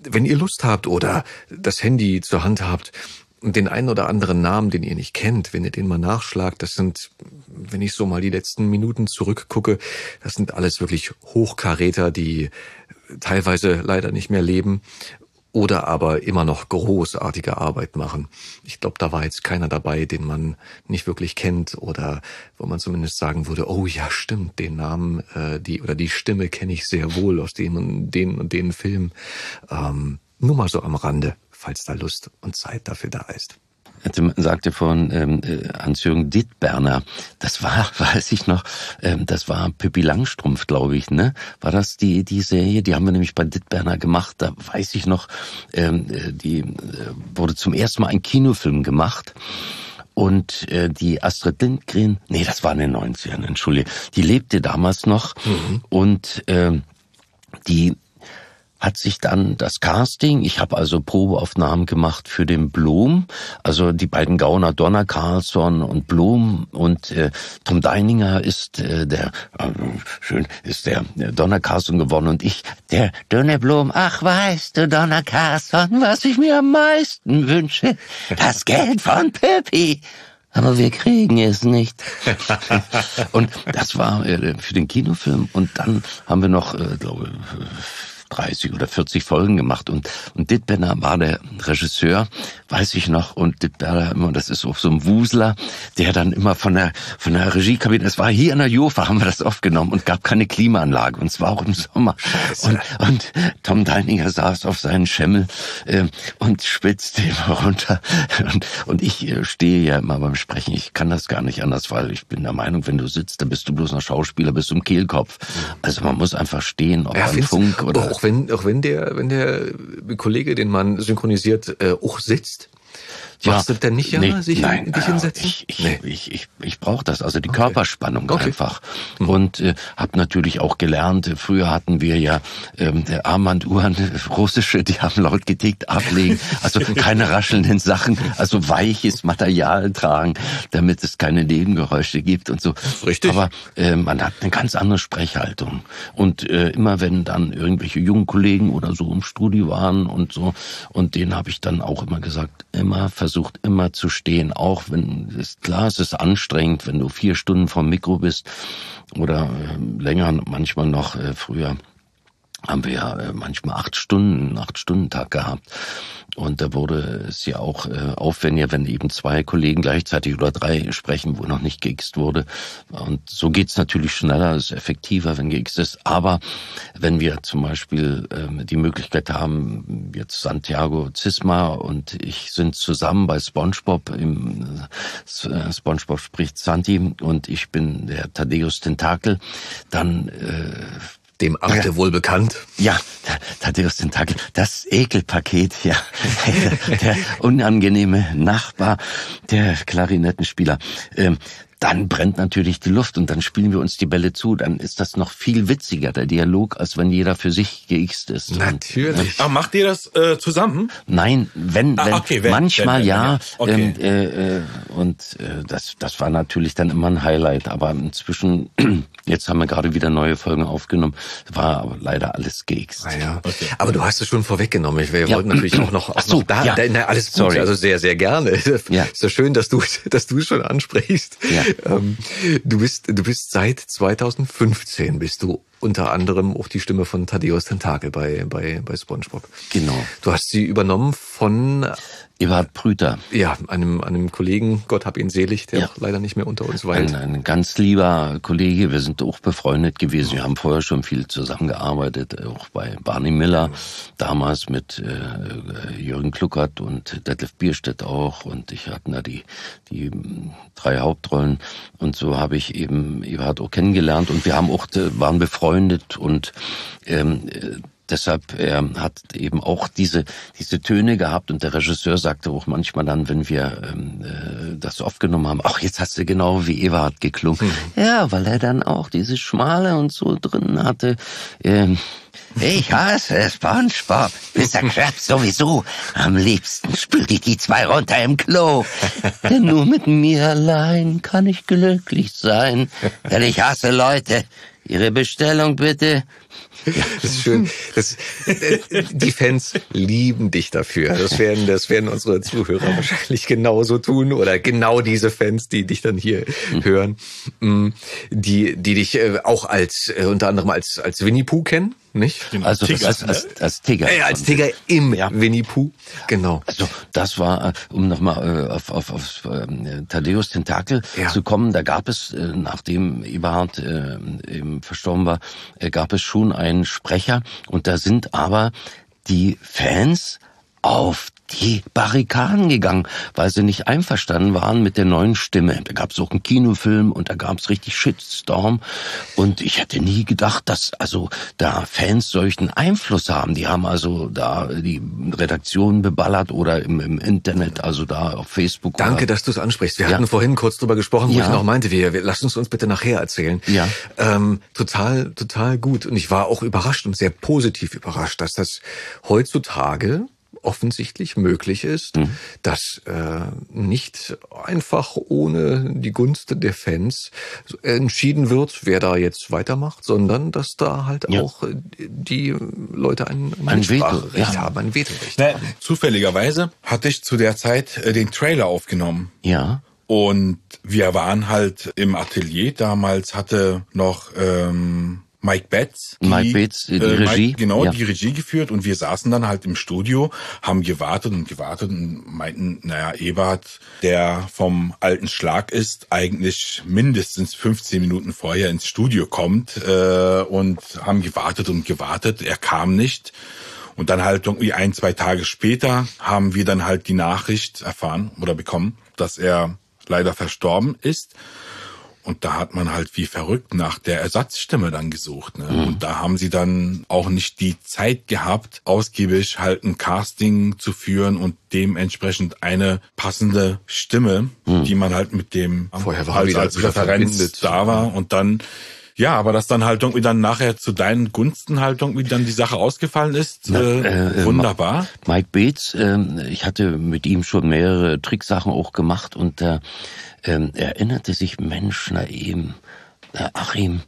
S3: wenn ihr Lust habt oder das Handy zur Hand habt, den einen oder anderen Namen, den ihr nicht kennt, wenn ihr den mal nachschlagt, das sind, wenn ich so mal die letzten Minuten zurückgucke, das sind alles wirklich Hochkaräter, die teilweise leider nicht mehr leben oder aber immer noch großartige Arbeit machen. Ich glaube, da war jetzt keiner dabei, den man nicht wirklich kennt oder wo man zumindest sagen würde, oh ja, stimmt, den Namen, äh, die oder die Stimme kenne ich sehr wohl aus dem und den und den Film. Ähm, nur mal so am Rande, falls da Lust und Zeit dafür da ist
S4: sagte von ähm, äh, Hans-Jürgen Dittberner, das war, weiß ich noch, ähm, das war Pippi Langstrumpf, glaube ich, ne? War das die die Serie? Die haben wir nämlich bei Dittberner gemacht. Da weiß ich noch, ähm, äh, die äh, wurde zum ersten Mal ein Kinofilm gemacht. Und äh, die Astrid Lindgren, nee, das war in den 90ern, entschuldige, die lebte damals noch mhm. und äh, die hat sich dann das Casting, ich habe also Probeaufnahmen gemacht für den Blum, also die beiden Gauner Donna Carlson und Blum und äh, Tom Deininger ist äh, der äh, schön ist der, der Donna Carlson geworden und ich der Dönne Blum. Ach weißt du Donna Carlson, was ich mir am meisten wünsche, das Geld von Pippi aber wir kriegen es nicht. und das war äh, für den Kinofilm. Und dann haben wir noch, äh, glaube 30 oder 40 Folgen gemacht. Und, und Dittbenner war der Regisseur, weiß ich noch, und Dittbenner immer, das ist auch so ein Wusler, der dann immer von der, von der Regiekabine, es war hier in der Jofa, haben wir das aufgenommen und gab keine Klimaanlage und es war auch im Sommer. Und, und Tom Deininger saß auf seinen Schemmel äh, und spitzte immer runter und, und ich äh, stehe ja immer beim Sprechen, ich kann das gar nicht anders, weil ich bin der Meinung, wenn du sitzt, dann bist du bloß noch Schauspieler, bist du im Kehlkopf. Also man muss einfach stehen, ob ja, am Funk oder
S3: auch wenn, auch wenn der, wenn der Kollege, den man synchronisiert, äh, auch sitzt,
S4: ja, Machst du denn nicht ja, nee, sich nein, dich hinsetzen? Ich, ich, nee. ich, ich, ich brauche das, also die okay. Körperspannung okay. einfach. Mhm. Und äh, habe natürlich auch gelernt, früher hatten wir ja ähm, der Armbanduhren, russische, die haben laut getickt, ablegen, also keine raschelnden Sachen, also weiches Material tragen, damit es keine Nebengeräusche gibt und so.
S3: Richtig.
S4: Aber äh, man hat eine ganz andere Sprechhaltung. Und äh, immer wenn dann irgendwelche jungen Kollegen oder so im Studio waren und so, und denen habe ich dann auch immer gesagt, immer versuchen versucht immer zu stehen, auch wenn ist klar, es ist anstrengend, wenn du vier Stunden vom Mikro bist oder äh, länger, manchmal noch äh, früher haben wir ja äh, manchmal acht Stunden, acht Stunden Tag gehabt. Und da wurde es ja auch äh, aufwendiger, wenn eben zwei Kollegen gleichzeitig oder drei sprechen, wo noch nicht geixt wurde. Und so geht's natürlich schneller, ist effektiver, wenn geixt ist. Aber wenn wir zum Beispiel ähm, die Möglichkeit haben, jetzt Santiago Zisma und ich sind zusammen bei SpongeBob, im äh, SpongeBob spricht Santi und ich bin der Thaddeus Tentakel, dann äh,
S3: dem Achte ja. wohl bekannt.
S4: Ja, Thaddeus Tentakel, das Ekelpaket, ja. der unangenehme Nachbar, der Klarinettenspieler. Ähm, dann brennt natürlich die Luft und dann spielen wir uns die Bälle zu. Dann ist das noch viel witziger, der Dialog, als wenn jeder für sich geixt ist.
S3: Natürlich.
S5: Aber macht ihr das äh, zusammen?
S4: Nein, wenn, ah, wenn, okay, wenn manchmal wenn, wenn, ja. ja. Okay. Ähm, äh, äh, und äh, das, das war natürlich dann immer ein Highlight. Aber inzwischen, jetzt haben wir gerade wieder neue Folgen aufgenommen, war aber leider alles geixt.
S3: Ah, ja. okay. Aber du hast es schon vorweggenommen. Wir ja. wollten natürlich auch noch, auch so, noch da, ja. da na, alles gut, Sorry. also sehr, sehr gerne. Ja. Ist ja schön, dass du, dass du es schon ansprichst. Ja. Ähm, du bist, du bist seit 2015 bist du unter anderem auch die Stimme von Thaddeus Tentakel bei, bei, bei SpongeBob.
S4: Genau.
S3: Du hast sie übernommen von
S4: Eberhard Brüter.
S3: Ja, einem, einem Kollegen, Gott hab ihn selig, der ja. auch leider nicht mehr unter uns weilt.
S4: Ein, ein ganz lieber Kollege, wir sind auch befreundet gewesen. Wir haben vorher schon viel zusammengearbeitet, auch bei Barney Miller, damals mit äh, Jürgen Kluckert und Detlef Bierstedt auch. Und ich hatten da die, die drei Hauptrollen. Und so habe ich eben Eberhard auch kennengelernt und wir haben auch, äh, waren befreundet und ähm, deshalb er hat eben auch diese diese Töne gehabt und der Regisseur sagte auch manchmal dann, wenn wir ähm, äh, das aufgenommen haben, ach jetzt hast du genau wie Everhard geklungen. Mhm. Ja, weil er dann auch diese Schmale und so drin hatte. Ähm, ich hasse SpongeBob. Mr. Krabs sowieso. Am liebsten spült ich die zwei runter im Klo. Denn nur mit mir allein kann ich glücklich sein. Denn ich hasse Leute. Ihre Bestellung bitte.
S3: Ja, das ist schön. Das, äh, die Fans lieben dich dafür. Das werden, das werden unsere Zuhörer wahrscheinlich genauso tun oder genau diese Fans, die dich dann hier mhm. hören, mm, die, die dich äh, auch als äh, unter anderem als als Winnie Pooh kennen nicht?
S4: Genau. Also Tiger, als, als, als Tiger.
S3: Ja, als Tiger im ja. Winnie Pooh. Genau.
S4: Also das war, um nochmal auf, auf, auf äh, Thaddeus Tentakel ja. zu kommen, da gab es, äh, nachdem Eberhard äh, eben verstorben war, äh, gab es schon einen Sprecher. Und da sind aber die Fans auf die Barrikaden gegangen, weil sie nicht einverstanden waren mit der neuen Stimme. Da gab es auch einen Kinofilm und da gab es richtig Shitstorm. Und ich hätte nie gedacht, dass also da Fans solchen Einfluss haben. Die haben also da die Redaktion beballert oder im, im Internet, also da auf Facebook.
S3: Danke, dass du es ansprichst. Wir ja. hatten vorhin kurz drüber gesprochen, wo ja. ich noch meinte, wir, wir lass uns uns bitte nachher erzählen.
S4: Ja.
S3: Ähm, total, total gut. Und ich war auch überrascht und sehr positiv überrascht, dass das heutzutage offensichtlich möglich ist, mhm. dass äh, nicht einfach ohne die Gunst der Fans entschieden wird, wer da jetzt weitermacht, sondern dass da halt ja. auch die Leute ein,
S4: ein, ein Veto
S3: ja. haben, ein Vetorecht
S5: Na, haben. Zufälligerweise hatte ich zu der Zeit äh, den Trailer aufgenommen.
S4: Ja.
S5: Und wir waren halt im Atelier. Damals hatte noch ähm, Mike Betts.
S4: Die, Mike Betts, die, äh, Regie.
S5: Mike, genau, ja. die Regie geführt und wir saßen dann halt im Studio, haben gewartet und gewartet und meinten, naja, Ebert, der vom alten Schlag ist, eigentlich mindestens 15 Minuten vorher ins Studio kommt äh, und haben gewartet und gewartet. Er kam nicht. Und dann halt irgendwie ein, zwei Tage später haben wir dann halt die Nachricht erfahren oder bekommen, dass er leider verstorben ist. Und da hat man halt wie verrückt nach der Ersatzstimme dann gesucht. Ne? Mhm. Und da haben sie dann auch nicht die Zeit gehabt, ausgiebig halt ein Casting zu führen und dementsprechend eine passende Stimme, mhm. die man halt mit dem
S3: Vorher war
S5: halt als Referenz da war. Und dann ja, aber dass dann halt irgendwie dann nachher zu deinen Gunsten halt irgendwie dann die Sache ausgefallen ist, Na, äh, äh, wunderbar.
S4: Mike Bates, äh, ich hatte mit ihm schon mehrere Tricksachen auch gemacht und äh, ähm, erinnerte sich, Mensch, na eben, na Achim,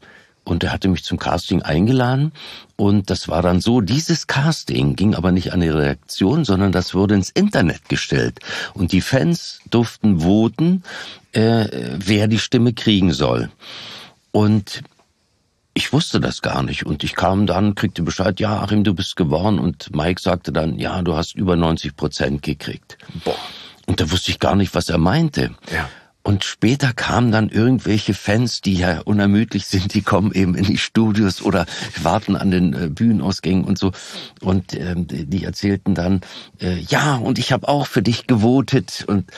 S4: und er hatte mich zum Casting eingeladen und das war dann so, dieses Casting ging aber nicht an die Reaktion, sondern das wurde ins Internet gestellt und die Fans durften voten, äh, wer die Stimme kriegen soll. Und ich wusste das gar nicht. Und ich kam dann, kriegte Bescheid, ja, Achim, du bist geworden. Und Mike sagte dann, ja, du hast über 90 Prozent gekriegt. Boah. Und da wusste ich gar nicht, was er meinte. Ja. Und später kamen dann irgendwelche Fans, die ja unermüdlich sind, die kommen eben in die Studios oder warten an den äh, Bühnenausgängen und so. Und ähm, die erzählten dann, äh, ja, und ich habe auch für dich gewotet. Und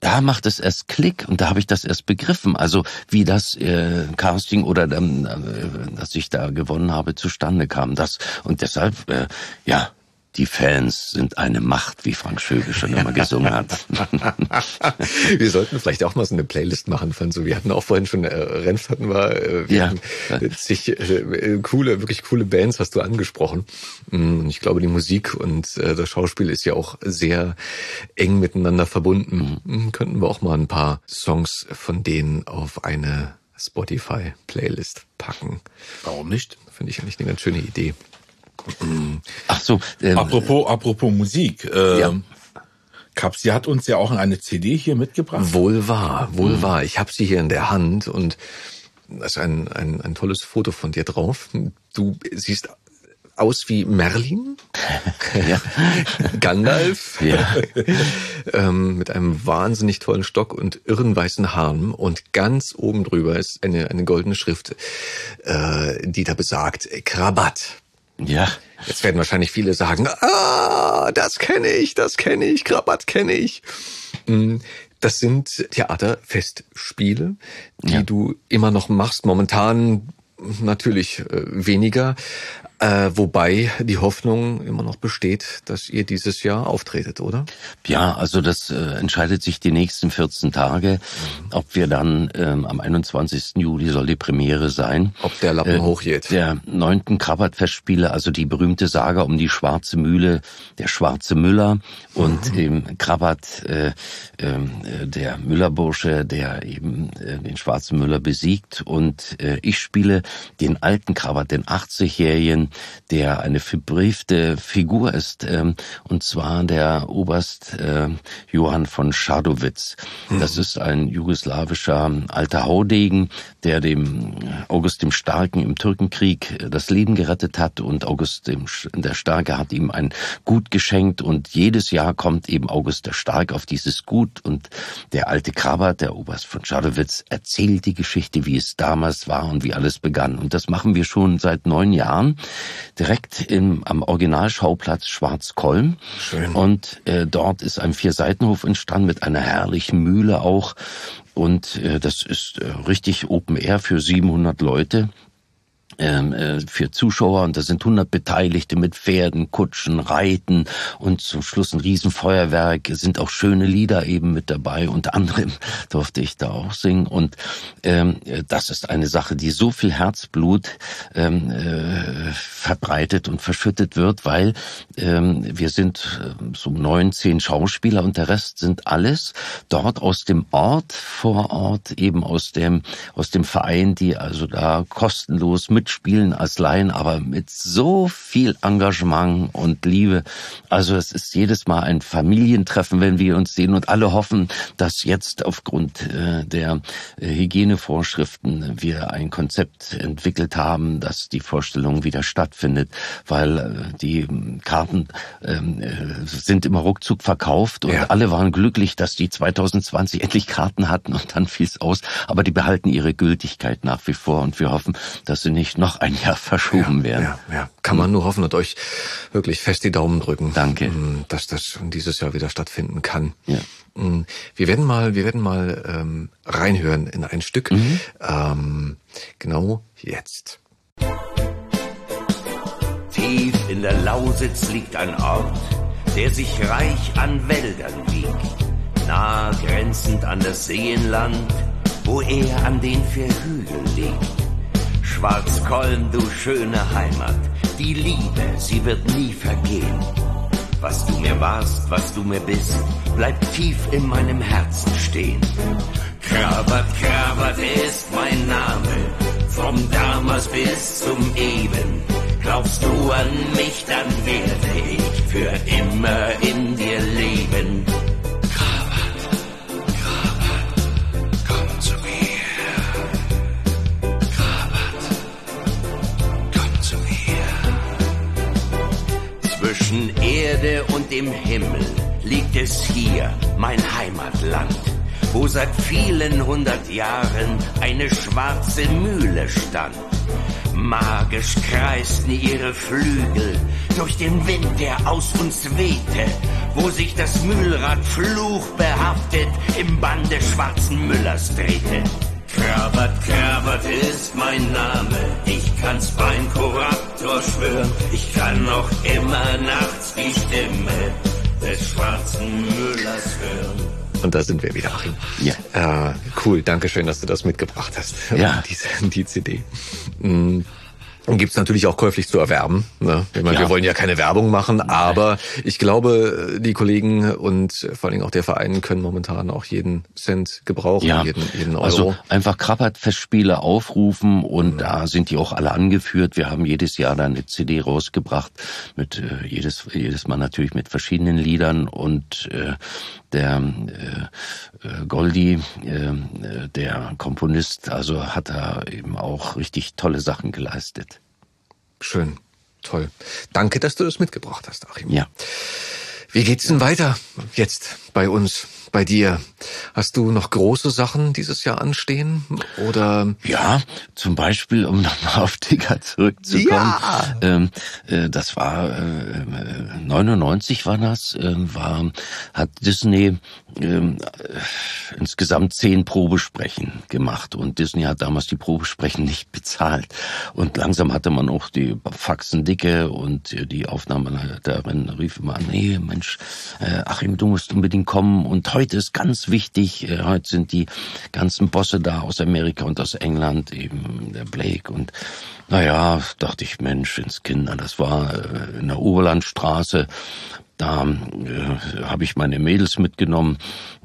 S4: da macht es erst Klick und da habe ich das erst begriffen. Also wie das äh, Casting oder ähm, äh, dass ich da gewonnen habe zustande kam. Das und deshalb äh, ja die Fans sind eine Macht, wie Frank Schöge schon immer gesungen hat.
S3: wir sollten vielleicht auch mal so eine Playlist machen von so. Wir hatten auch vorhin schon äh, Renf hatten wir, äh, wir ja. sich äh, coole, wirklich coole Bands hast du angesprochen. Mm, und ich glaube, die Musik und äh, das Schauspiel ist ja auch sehr eng miteinander verbunden. Mhm. Könnten wir auch mal ein paar Songs von denen auf eine Spotify-Playlist packen.
S5: Warum nicht?
S3: Finde ich eigentlich eine ganz schöne Idee.
S5: Ach so. Ähm, apropos, apropos Musik. Äh, ja. Kapsi hat uns ja auch eine CD hier mitgebracht.
S3: Wohl wahr, wohl mhm. wahr. Ich habe sie hier in der Hand und da ist ein, ein, ein tolles Foto von dir drauf. Du siehst aus wie Merlin, ja. Gandalf, ja. ähm, mit einem wahnsinnig tollen Stock und irren weißen Haaren. Und ganz oben drüber ist eine, eine goldene Schrift, äh, die da besagt, Krabat. Ja. Jetzt werden wahrscheinlich viele sagen, ah, das kenne ich, das kenne ich, Krabat kenne ich. Mm, das sind Theaterfestspiele, die ja. du immer noch machst. Momentan natürlich äh, weniger, äh, wobei die Hoffnung immer noch besteht, dass ihr dieses Jahr auftretet, oder?
S4: Ja, also das äh, entscheidet sich die nächsten 14 Tage, mhm. ob wir dann ähm, am 21. Juli soll die Premiere sein.
S3: Ob der Lappen äh, hochgeht.
S4: Der neunten Krabbat-Festspiele, also die berühmte Saga um die schwarze Mühle, der schwarze Müller und mhm. eben Krabbat, äh, ähm, äh, der Müllerbursche, der eben äh, den schwarzen Müller besiegt und äh, ich spiele den alten Krabbat, den 80-jährigen der eine verbriefte Figur ist, ähm, und zwar der Oberst äh, Johann von Schadowitz. Das mhm. ist ein jugoslawischer alter Haudegen, der dem August dem Starken im Türkenkrieg das Leben gerettet hat und August dem, der Starke hat ihm ein Gut geschenkt und jedes Jahr kommt eben August der Stark auf dieses Gut und der alte Krabat, der Oberst von Schadowitz, erzählt die Geschichte, wie es damals war und wie alles begann. Und das machen wir schon seit neun Jahren direkt im, am Originalschauplatz Schwarzkolm. Schön. Und äh, dort ist ein Vierseitenhof entstanden mit einer herrlichen Mühle auch. Und äh, das ist äh, richtig Open Air für 700 Leute ähm, äh, für Zuschauer und da sind 100 Beteiligte mit Pferden, Kutschen, Reiten und zum Schluss ein Riesenfeuerwerk. Es sind auch schöne Lieder eben mit dabei. Unter anderem durfte ich da auch singen und ähm, das ist eine Sache, die so viel Herzblut ähm, äh, verbreitet und verschüttet wird, weil ähm, wir sind äh, so neun, zehn Schauspieler und der Rest sind alles dort aus dem Ort vor Ort, eben aus dem aus dem Verein, die also da kostenlos mit mitspielen als Laien, aber mit so viel Engagement und Liebe. Also es ist jedes Mal ein Familientreffen, wenn wir uns sehen und alle hoffen, dass jetzt aufgrund äh, der äh, Hygienevorschriften wir ein Konzept entwickelt haben, dass die Vorstellung wieder stattfindet, weil äh, die Karten ähm, sind immer ruckzuck verkauft und ja. alle waren glücklich, dass die 2020 endlich Karten hatten und dann fiel es aus, aber die behalten ihre Gültigkeit nach wie vor und wir hoffen, dass sie nicht noch ein Jahr verschoben
S3: ja,
S4: werden.
S3: Ja, ja. Kann man nur hoffen und euch wirklich fest die Daumen drücken.
S4: Danke.
S3: Mm, dass das dieses Jahr wieder stattfinden kann. Ja. Mm, wir werden mal, wir werden mal ähm, reinhören in ein Stück. Mhm. Ähm, genau jetzt.
S2: Tief in der Lausitz liegt ein Ort, der sich reich an Wäldern wiegt, nah grenzend an das Seenland, wo er an den vier Hügeln liegt. Schwarzkolm, du schöne Heimat, die Liebe, sie wird nie vergehen. Was du mir warst, was du mir bist, bleibt tief in meinem Herzen stehen. Krabat, Krabat ist mein Name, vom damals bis zum Eben. Glaubst du an mich, dann werde ich für immer in dir leben. Dem Himmel liegt es hier, mein Heimatland, wo seit vielen hundert Jahren eine schwarze Mühle stand. Magisch kreisten ihre Flügel durch den Wind, der aus uns wehte, wo sich das Mühlrad fluchbehaftet im Bann des schwarzen Müllers drehte. Krabat, Krabat ist mein Name. Ich kann's beim Korruptor schwören. Ich kann noch immer nachts die Stimme des schwarzen Müllers hören.
S3: Und da sind wir wieder, Achim.
S4: Ja.
S3: Äh, cool, danke schön, dass du das mitgebracht hast.
S4: Ja.
S3: Die, die CD. Mhm. Und gibt's natürlich auch käuflich zu erwerben. Ne? Ich meine,
S4: Ja.
S3: Wir wollen ja keine Werbung machen, aber ich glaube, die Kollegen und vor allen Dingen auch der Verein können momentan auch jeden Cent gebrauchen,
S4: Ja,
S3: jeden, jeden Euro.
S4: also einfach Krabbert-Festspiele aufrufen und da sind die auch alle angeführt. Wir haben jedes Jahr da eine CD rausgebracht mit äh, jedes jedes Mal natürlich mit verschiedenen Liedern und äh, der äh, äh, Goldi, äh, äh, der Komponist, also hat da eben auch richtig tolle Sachen geleistet.
S3: Schön, toll. Danke, dass du das mitgebracht hast, Achim.
S4: Ja.
S3: Wie geht's denn weiter jetzt bei uns, bei dir? Hast du noch große Sachen dieses Jahr anstehen? Oder
S4: Ja, zum Beispiel, um nochmal auf Tigger zurückzukommen.
S3: Ja.
S4: Ähm, äh, das war äh, äh, 99 war das, äh, war hat Disney ähm, äh, insgesamt zehn Probesprechen gemacht und Disney hat damals die Probesprechen nicht bezahlt und langsam hatte man auch die Faxen dicke und die Aufnahmeleiterin rief immer an, nee Mensch, äh, Achim, du musst unbedingt kommen und heute ist ganz wichtig, äh, heute sind die ganzen Bosse da aus Amerika und aus England, eben der Blake und naja, dachte ich, Mensch, ins Kinder, das war äh, in der Oberlandstraße, da äh, habe ich meine Mädels mitgenommen.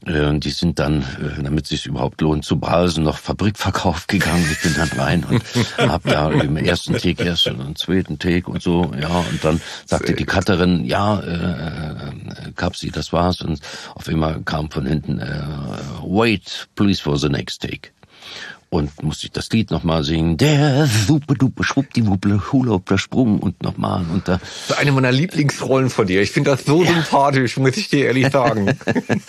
S4: Äh, die sind dann, äh, damit es sich überhaupt lohnt, zu Balsen noch Fabrikverkauf gegangen. Ich bin dann rein und habe da im ersten Take erst und im zweiten Take und so. Ja, und dann sagte die Cutterin, ja, äh, äh, Kapsi, das war's. Und auf einmal kam von hinten, äh, wait, please for the next take. Und musste ich das Lied nochmal singen. Der super duper schwuppdiwupple Hula der Sprung und nochmal und da
S3: Das ist eine meiner Lieblingsrollen von dir. Ich finde das so sympathisch, muss ich dir ehrlich sagen.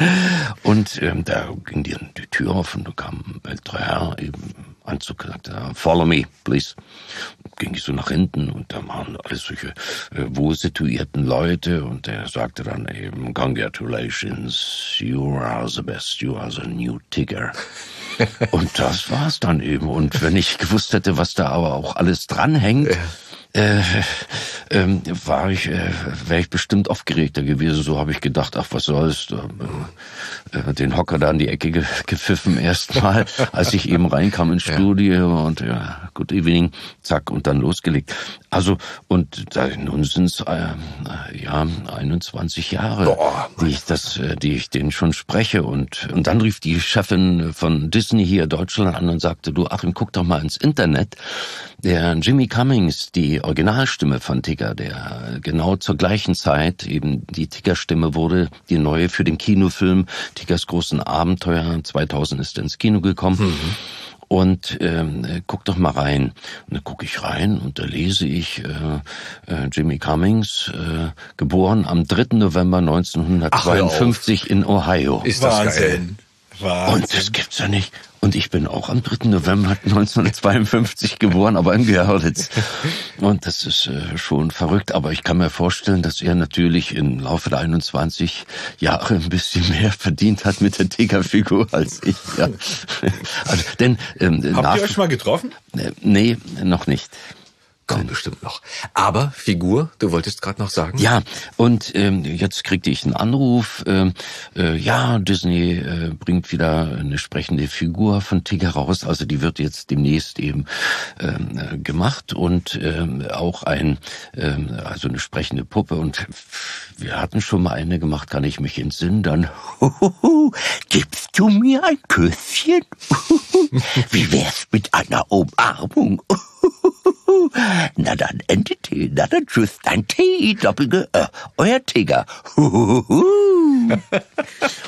S4: Und ähm, da ging die, die Tür auf und da kam ein älterer Herr, eben Anzug, sagte, follow me, please. Ging ich so nach hinten und da waren alles solche äh, wohl situierten Leute und er sagte dann eben, congratulations, you are the best, you are the new Tigger. und das war's dann eben. Und wenn ich gewusst hätte, was da aber auch alles dranhängt, äh, ähm, war ich, äh, wäre ich bestimmt aufgeregter gewesen. So habe ich gedacht, ach, was soll's, da, äh, den Hocker da in die Ecke ge gepfiffen erstmal, als ich eben reinkam ins Studio und ja, good evening, zack, und dann losgelegt. Also, und da, nun sind's äh, ja 21 Jahre,
S3: Boah,
S4: die ich das, äh, die ich den schon spreche. Und, und dann rief die Chefin von Disney hier Deutschland an und sagte, du Achim, guck doch mal ins Internet. Der Jimmy Cummings, die Originalstimme von Tigger, der genau zur gleichen Zeit eben die Tigger-Stimme wurde, die neue für den Kinofilm Tiggers großen Abenteuer 2000 ist er ins Kino gekommen. Und ähm, äh, guck doch mal rein. Und dann gucke ich rein und da lese ich äh, äh, Jimmy Cummings, äh, geboren am 3. November 1952 in Ohio.
S3: Ist das geil.
S5: Wahnsinn.
S4: Und das gibt's ja nicht. Und ich bin auch am 3. November 1952 geboren, aber in Görlitz. Und das ist äh, schon verrückt. Aber ich kann mir vorstellen, dass er natürlich im Laufe der 21 Jahre ein bisschen mehr verdient hat mit der Tigerfigur als ich. Ja. Also, denn ähm,
S5: Habt
S4: nach,
S5: ihr euch mal getroffen?
S4: äh, nee, noch nicht.
S3: Kommt bestimmt noch. Aber Figur, du wolltest gerade noch sagen?
S4: Ja, und ähm, jetzt kriegte ich einen Anruf, ähm, äh, ja, Disney äh, bringt wieder eine sprechende Figur von Tigger raus, also die wird jetzt demnächst eben ähm, äh, gemacht und ähm, auch ein, ähm, also eine sprechende Puppe und wir hatten schon mal eine gemacht, kann ich mich entsinnen, dann Huhuhu, gibst du mir ein Küsschen? Wie wär's mit einer Umarmung? Na dann, Entity, na dann tschüss, dein T, Doppelge, äh, euer Tiger.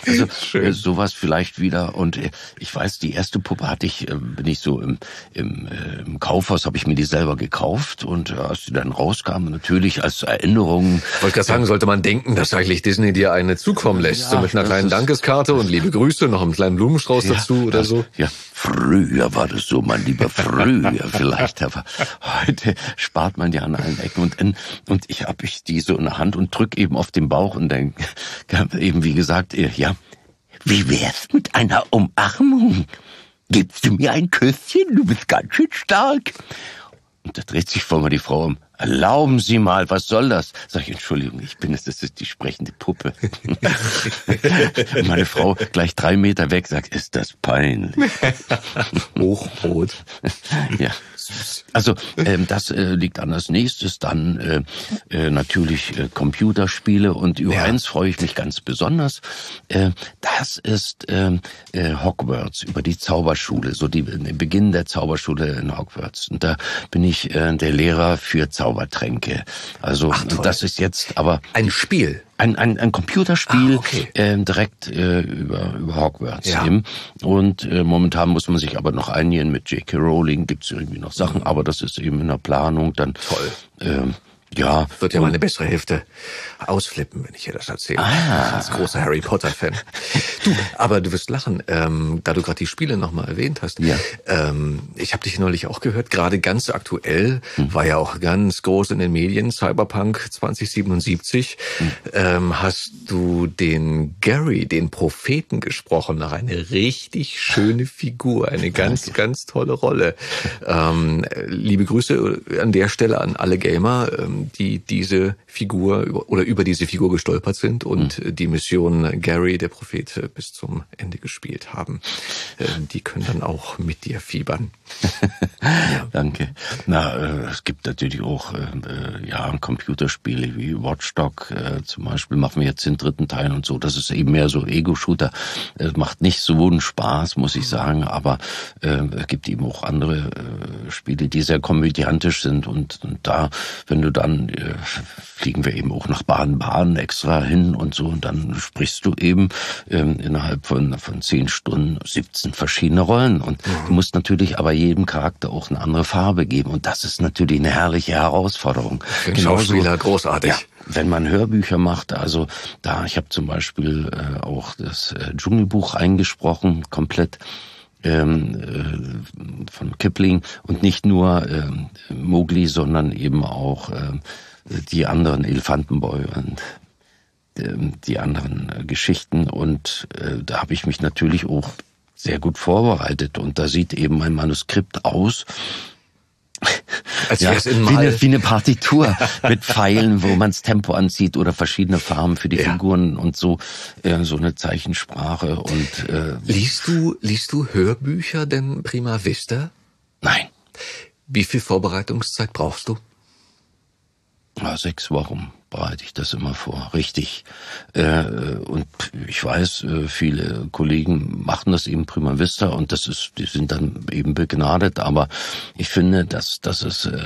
S4: Also Schön. sowas vielleicht wieder. Und ich weiß, die erste Puppe hatte ich, bin ich so im, im, im Kaufhaus, habe ich mir die selber gekauft und als die dann rauskam, natürlich als Erinnerung.
S3: Ich wollte gerade sagen, sollte man denken, dass eigentlich Disney dir eine zukommen lässt, ja, so mit einer kleinen Dankeskarte und liebe Grüße, noch einen kleinen Blumenstrauß ja, dazu oder
S4: das,
S3: so.
S4: Ja, früher war das so, mein Lieber, früher vielleicht, aber heute spart man ja an allen Ecken und und ich habe ich die so in der Hand und drück eben auf den Bauch und dann eben wie gesagt, ja, wie wär's mit einer Umarmung? Gibst du mir ein Küsschen? Du bist ganz schön stark. Und da dreht sich vor mir die Frau um. Erlauben Sie mal, was soll das? Sag ich, Entschuldigung, ich bin es, das ist die sprechende Puppe. meine Frau gleich drei Meter weg sagt, ist das peinlich.
S3: Hochrot.
S4: ja. Also ähm, das äh, liegt an als nächstes. Dann äh, äh, natürlich äh, Computerspiele und über ja. eins freue ich mich ganz besonders. Äh, das ist äh, äh, Hogwarts über die Zauberschule, so die Beginn der Zauberschule in Hogwarts. Und da bin ich äh, der Lehrer für Zaubertränke. Also Ach, das ist jetzt aber
S3: ein Spiel
S4: ein, ein, ein Computerspiel ah, okay. äh, direkt äh, über, über Hogwarts ja. eben. Und äh, momentan muss man sich aber noch einigen mit J.K. Rowling, gibt's irgendwie noch Sachen, aber das ist eben in der Planung. Dann
S3: Toll.
S4: Äh, ja.
S3: Wird ja meine bessere Hälfte ausflippen, wenn ich dir das erzähle. Ah. Als großer Harry Potter-Fan. du, aber du wirst lachen, ähm, da du gerade die Spiele nochmal erwähnt hast.
S4: Ja.
S3: Ähm, ich habe dich neulich auch gehört, gerade ganz aktuell, hm. war ja auch ganz groß in den Medien, Cyberpunk 2077. Hm. Ähm, hast du den Gary, den Propheten gesprochen, nach eine richtig schöne Figur, eine ganz, ganz tolle Rolle. Ähm, liebe Grüße an der Stelle an alle Gamer. Die diese Figur oder über diese Figur gestolpert sind und mhm. die Mission Gary, der Prophet, äh, bis zum Ende gespielt haben. Ähm, die können dann auch mit dir fiebern.
S4: ja. Danke. Na, äh, es gibt natürlich auch äh, äh, ja Computerspiele wie Watchdog äh, zum Beispiel machen wir jetzt den dritten Teil und so. Das ist eben mehr so Ego-Shooter. Es macht nicht so einen Spaß, muss ich sagen, aber äh, es gibt eben auch andere äh, Spiele, die sehr komödiantisch sind und, und da, wenn du dann äh, fliegen wir eben auch nach Baden-Baden extra hin und so und dann sprichst du eben ähm, innerhalb von von zehn Stunden 17 verschiedene Rollen und mhm. du musst natürlich aber jedem Charakter auch eine andere Farbe geben. Und das ist natürlich eine herrliche Herausforderung.
S3: Den Schauspieler großartig. Ja,
S4: wenn man Hörbücher macht, also da, ich habe zum Beispiel äh, auch das äh, Dschungelbuch eingesprochen, komplett ähm, äh, von Kipling und nicht nur äh, Mowgli, sondern eben auch äh, die anderen Elefantenboy und ähm, die anderen äh, Geschichten und äh, da habe ich mich natürlich auch sehr gut vorbereitet und da sieht eben mein Manuskript aus.
S3: Als ja,
S4: wie, eine, wie eine Partitur mit Pfeilen, wo man das Tempo anzieht oder verschiedene Farben für die ja. Figuren und so äh, so eine Zeichensprache und
S3: äh, liest du liest du Hörbücher denn prima vista?
S4: Nein.
S3: Wie viel Vorbereitungszeit brauchst du?
S4: Ja, sechs Wochen bereite ich das immer vor, richtig. Äh, und ich weiß, äh, viele Kollegen machen das eben prima vista und das ist, die sind dann eben begnadet, aber ich finde, dass, dass es äh,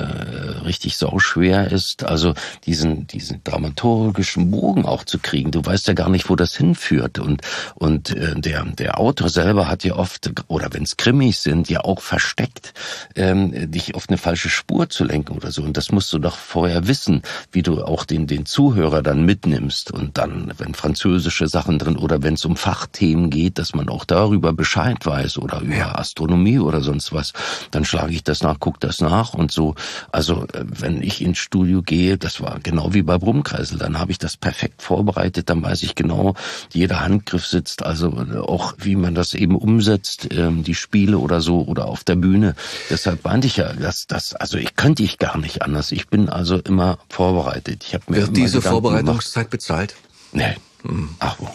S4: richtig sauschwer ist, also diesen, diesen dramaturgischen Bogen auch zu kriegen. Du weißt ja gar nicht, wo das hinführt. Und, und der, der Autor selber hat ja oft, oder wenn es Krimis sind, ja auch versteckt, ähm, dich auf eine falsche Spur zu lenken oder so. Und das musst du doch vorher wissen, wie du auch den, den Zuhörer dann mitnimmst und dann, wenn französische Sachen drin oder wenn es um Fachthemen geht, dass man auch darüber Bescheid weiß oder über. Astronomie oder sonst was, dann schlage ich das nach, guck das nach und so. Also äh, wenn ich ins Studio gehe, das war genau wie bei Brummkreisel, dann habe ich das perfekt vorbereitet, dann weiß ich genau, jeder Handgriff sitzt, also äh, auch wie man das eben umsetzt, ähm, die Spiele oder so oder auf der Bühne. Deshalb meinte ich ja, dass das, also ich könnte ich gar nicht anders. Ich bin also immer vorbereitet. Ich habe mir
S3: wird diese Vorbereitungszeit gemacht. bezahlt?
S4: Nee. Hm. Ach wo.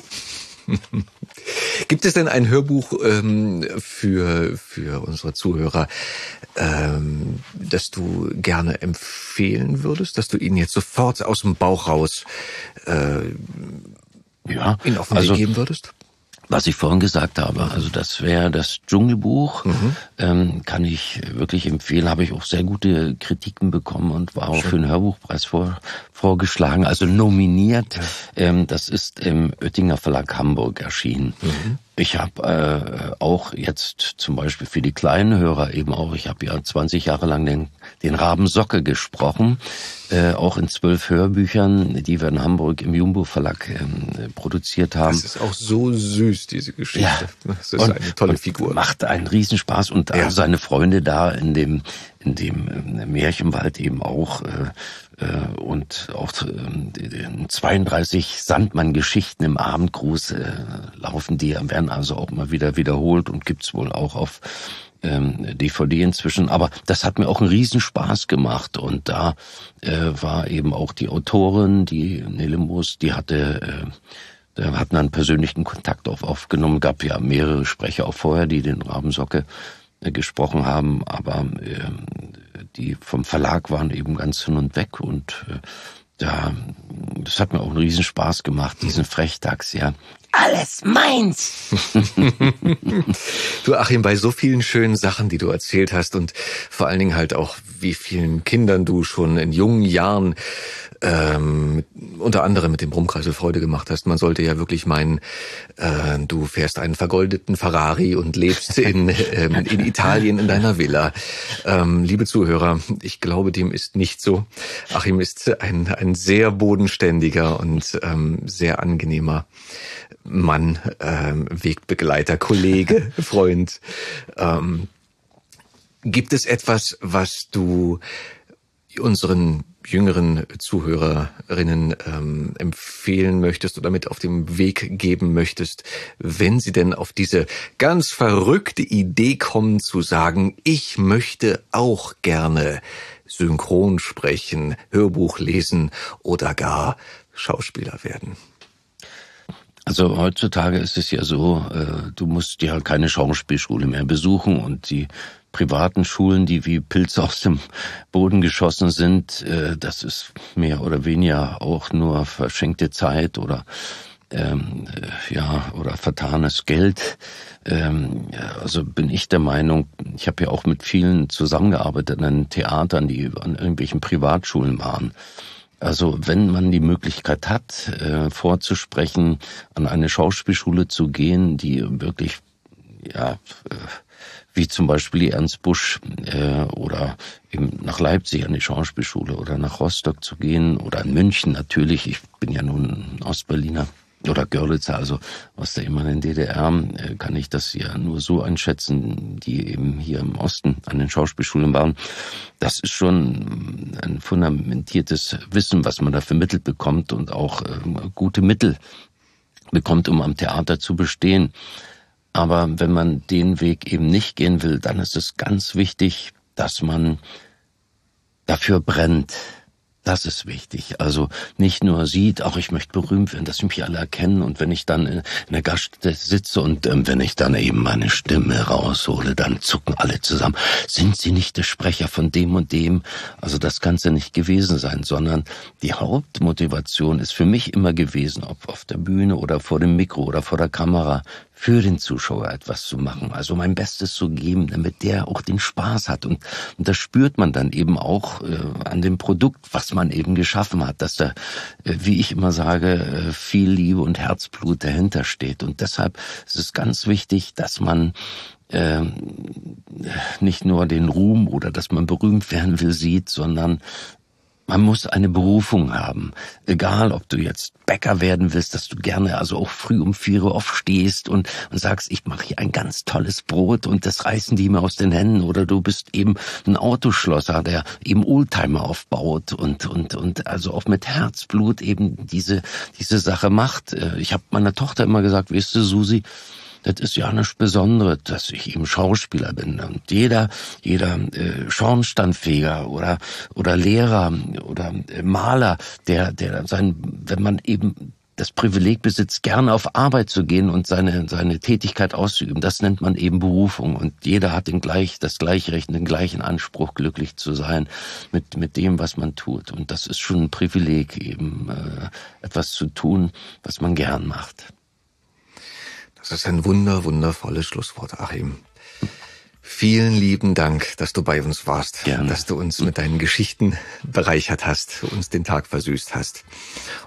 S3: Gibt es denn ein Hörbuch ähm, für, für unsere Zuhörer, ähm, das du gerne empfehlen würdest, dass du ihnen jetzt sofort aus dem Bauch raus äh, ja, ihn auf den
S4: also,
S3: Weg geben würdest?
S4: was ich vorhin gesagt habe, also das wäre das Dschungelbuch, mhm. ähm, kann ich wirklich empfehlen, habe ich auch sehr gute Kritiken bekommen und war auch Schön. für den Hörbuchpreis vor, vorgeschlagen, also nominiert. Ähm, das ist im Oettinger Verlag Hamburg erschienen. Mhm. Ich habe äh, auch jetzt zum Beispiel für die kleinen Hörer eben auch, ich habe ja 20 Jahre lang den, den Raben Socke gesprochen, äh, auch in zwölf Hörbüchern, die wir in Hamburg im Jumbo Verlag äh, produziert haben. Das
S3: ist auch so süß, diese Geschichte. Ja. Das ist und, eine tolle Figur.
S4: Macht einen Riesenspaß und ja. seine Freunde da in dem in dem äh, Märchenwald eben auch äh, äh, und auch äh, 32 Sandmann-Geschichten im Abendgruß äh, laufen die, werden also auch mal wieder wiederholt und gibt's wohl auch auf ähm, DVD inzwischen. Aber das hat mir auch einen Riesenspaß gemacht und da äh, war eben auch die Autorin, die Nele Moos, die hatte äh, da hatten einen persönlichen Kontakt auf, aufgenommen, gab ja mehrere Sprecher auch vorher, die den Rabensocke äh, gesprochen haben, aber äh, die vom Verlag waren eben ganz hin und weg und äh, da, das hat mir auch einen Riesenspaß gemacht, diesen Frechdachs, ja. Alles meins!
S3: du Achim, bei so vielen schönen Sachen, die du erzählt hast und vor allen Dingen halt auch, wie vielen Kindern du schon in jungen Jahren ähm, unter anderem mit dem Brummkreisel Freude gemacht hast. Man sollte ja wirklich meinen, äh, du fährst einen vergoldeten Ferrari und lebst in, ähm, in Italien in deiner Villa. Ähm, liebe Zuhörer, ich glaube, dem ist nicht so. Achim ist ein, ein sehr bodenständiger und ähm, sehr angenehmer Mann, ähm, Wegbegleiter, Kollege, Freund. Ähm, gibt es etwas, was du unseren jüngeren Zuhörerinnen ähm, empfehlen möchtest oder mit auf den Weg geben möchtest, wenn sie denn auf diese ganz verrückte Idee kommen zu sagen, ich möchte auch gerne synchron sprechen, Hörbuch lesen oder gar Schauspieler werden?
S4: Also heutzutage ist es ja so, äh, du musst ja keine Schauspielschule mehr besuchen und die privaten Schulen, die wie Pilze aus dem Boden geschossen sind, äh, das ist mehr oder weniger auch nur verschenkte Zeit oder ähm, äh, ja oder vertanes Geld. Ähm, also bin ich der Meinung, ich habe ja auch mit vielen zusammengearbeitet an Theatern, die an irgendwelchen Privatschulen waren. Also wenn man die Möglichkeit hat, äh, vorzusprechen, an eine Schauspielschule zu gehen, die wirklich ja äh, wie zum Beispiel Ernst Busch äh, oder eben nach Leipzig an die Schauspielschule oder nach Rostock zu gehen oder in München natürlich. Ich bin ja nun Ostberliner oder Görlitzer, also aus der ehemaligen DDR, äh, kann ich das ja nur so einschätzen, die eben hier im Osten an den Schauspielschulen waren. Das ist schon ein fundamentiertes Wissen, was man da vermittelt bekommt und auch äh, gute Mittel bekommt, um am Theater zu bestehen. Aber wenn man den Weg eben nicht gehen will, dann ist es ganz wichtig, dass man dafür brennt, das ist wichtig. Also nicht nur sieht, auch ich möchte berühmt werden, dass mich alle erkennen und wenn ich dann in der Gaststätte sitze und ähm, wenn ich dann eben meine Stimme raushole, dann zucken alle zusammen. Sind Sie nicht der Sprecher von dem und dem? Also das kann es ja nicht gewesen sein, sondern die Hauptmotivation ist für mich immer gewesen, ob auf der Bühne oder vor dem Mikro oder vor der Kamera, für den Zuschauer etwas zu machen, also mein Bestes zu geben, damit der auch den Spaß hat. Und, und das spürt man dann eben auch äh, an dem Produkt, was man eben geschaffen hat, dass da, äh, wie ich immer sage, äh, viel Liebe und Herzblut dahinter steht. Und deshalb ist es ganz wichtig, dass man äh, nicht nur den Ruhm oder dass man berühmt werden will sieht, sondern man muss eine Berufung haben. Egal, ob du jetzt Bäcker werden willst, dass du gerne also auch früh um vier Uhr aufstehst und, und sagst, ich mache hier ein ganz tolles Brot und das reißen die mir aus den Händen. Oder du bist eben ein Autoschlosser, der eben Oldtimer aufbaut und, und, und also auch mit Herzblut eben diese, diese Sache macht. Äh, ich habe meiner Tochter immer gesagt, weißt du, Susi, das ist ja nicht Besondere, dass ich eben Schauspieler bin. Und jeder, jeder äh, Schornsteinfeger oder oder Lehrer oder äh, Maler, der, der sein, wenn man eben das Privileg besitzt, gerne auf Arbeit zu gehen und seine, seine Tätigkeit auszuüben. Das nennt man eben Berufung. Und jeder hat den gleich, das gleiche Recht, den gleichen Anspruch, glücklich zu sein mit, mit dem, was man tut. Und das ist schon ein Privileg, eben äh, etwas zu tun, was man gern macht.
S3: Das ist ein wunder, wundervolles Schlusswort, Achim. Vielen lieben Dank, dass du bei uns warst,
S4: Gerne.
S3: dass du uns mit deinen Geschichten bereichert hast, uns den Tag versüßt hast.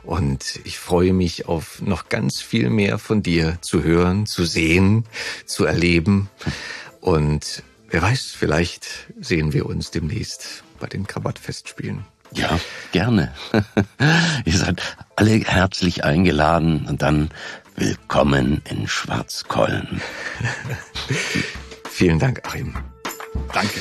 S3: Und ich freue mich auf noch ganz viel mehr von dir zu hören, zu sehen, zu erleben. Und wer weiß, vielleicht sehen wir uns demnächst bei den Krawattfestspielen.
S4: Ja, gerne. Ihr seid alle herzlich eingeladen und dann willkommen in Schwarzkollen.
S3: Vielen Dank, Achim.
S5: Danke.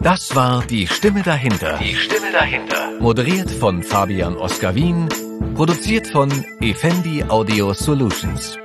S1: Das war die Stimme dahinter.
S2: Die Stimme dahinter.
S1: Moderiert von Fabian Oskar Wien. Produziert von Effendi Audio Solutions.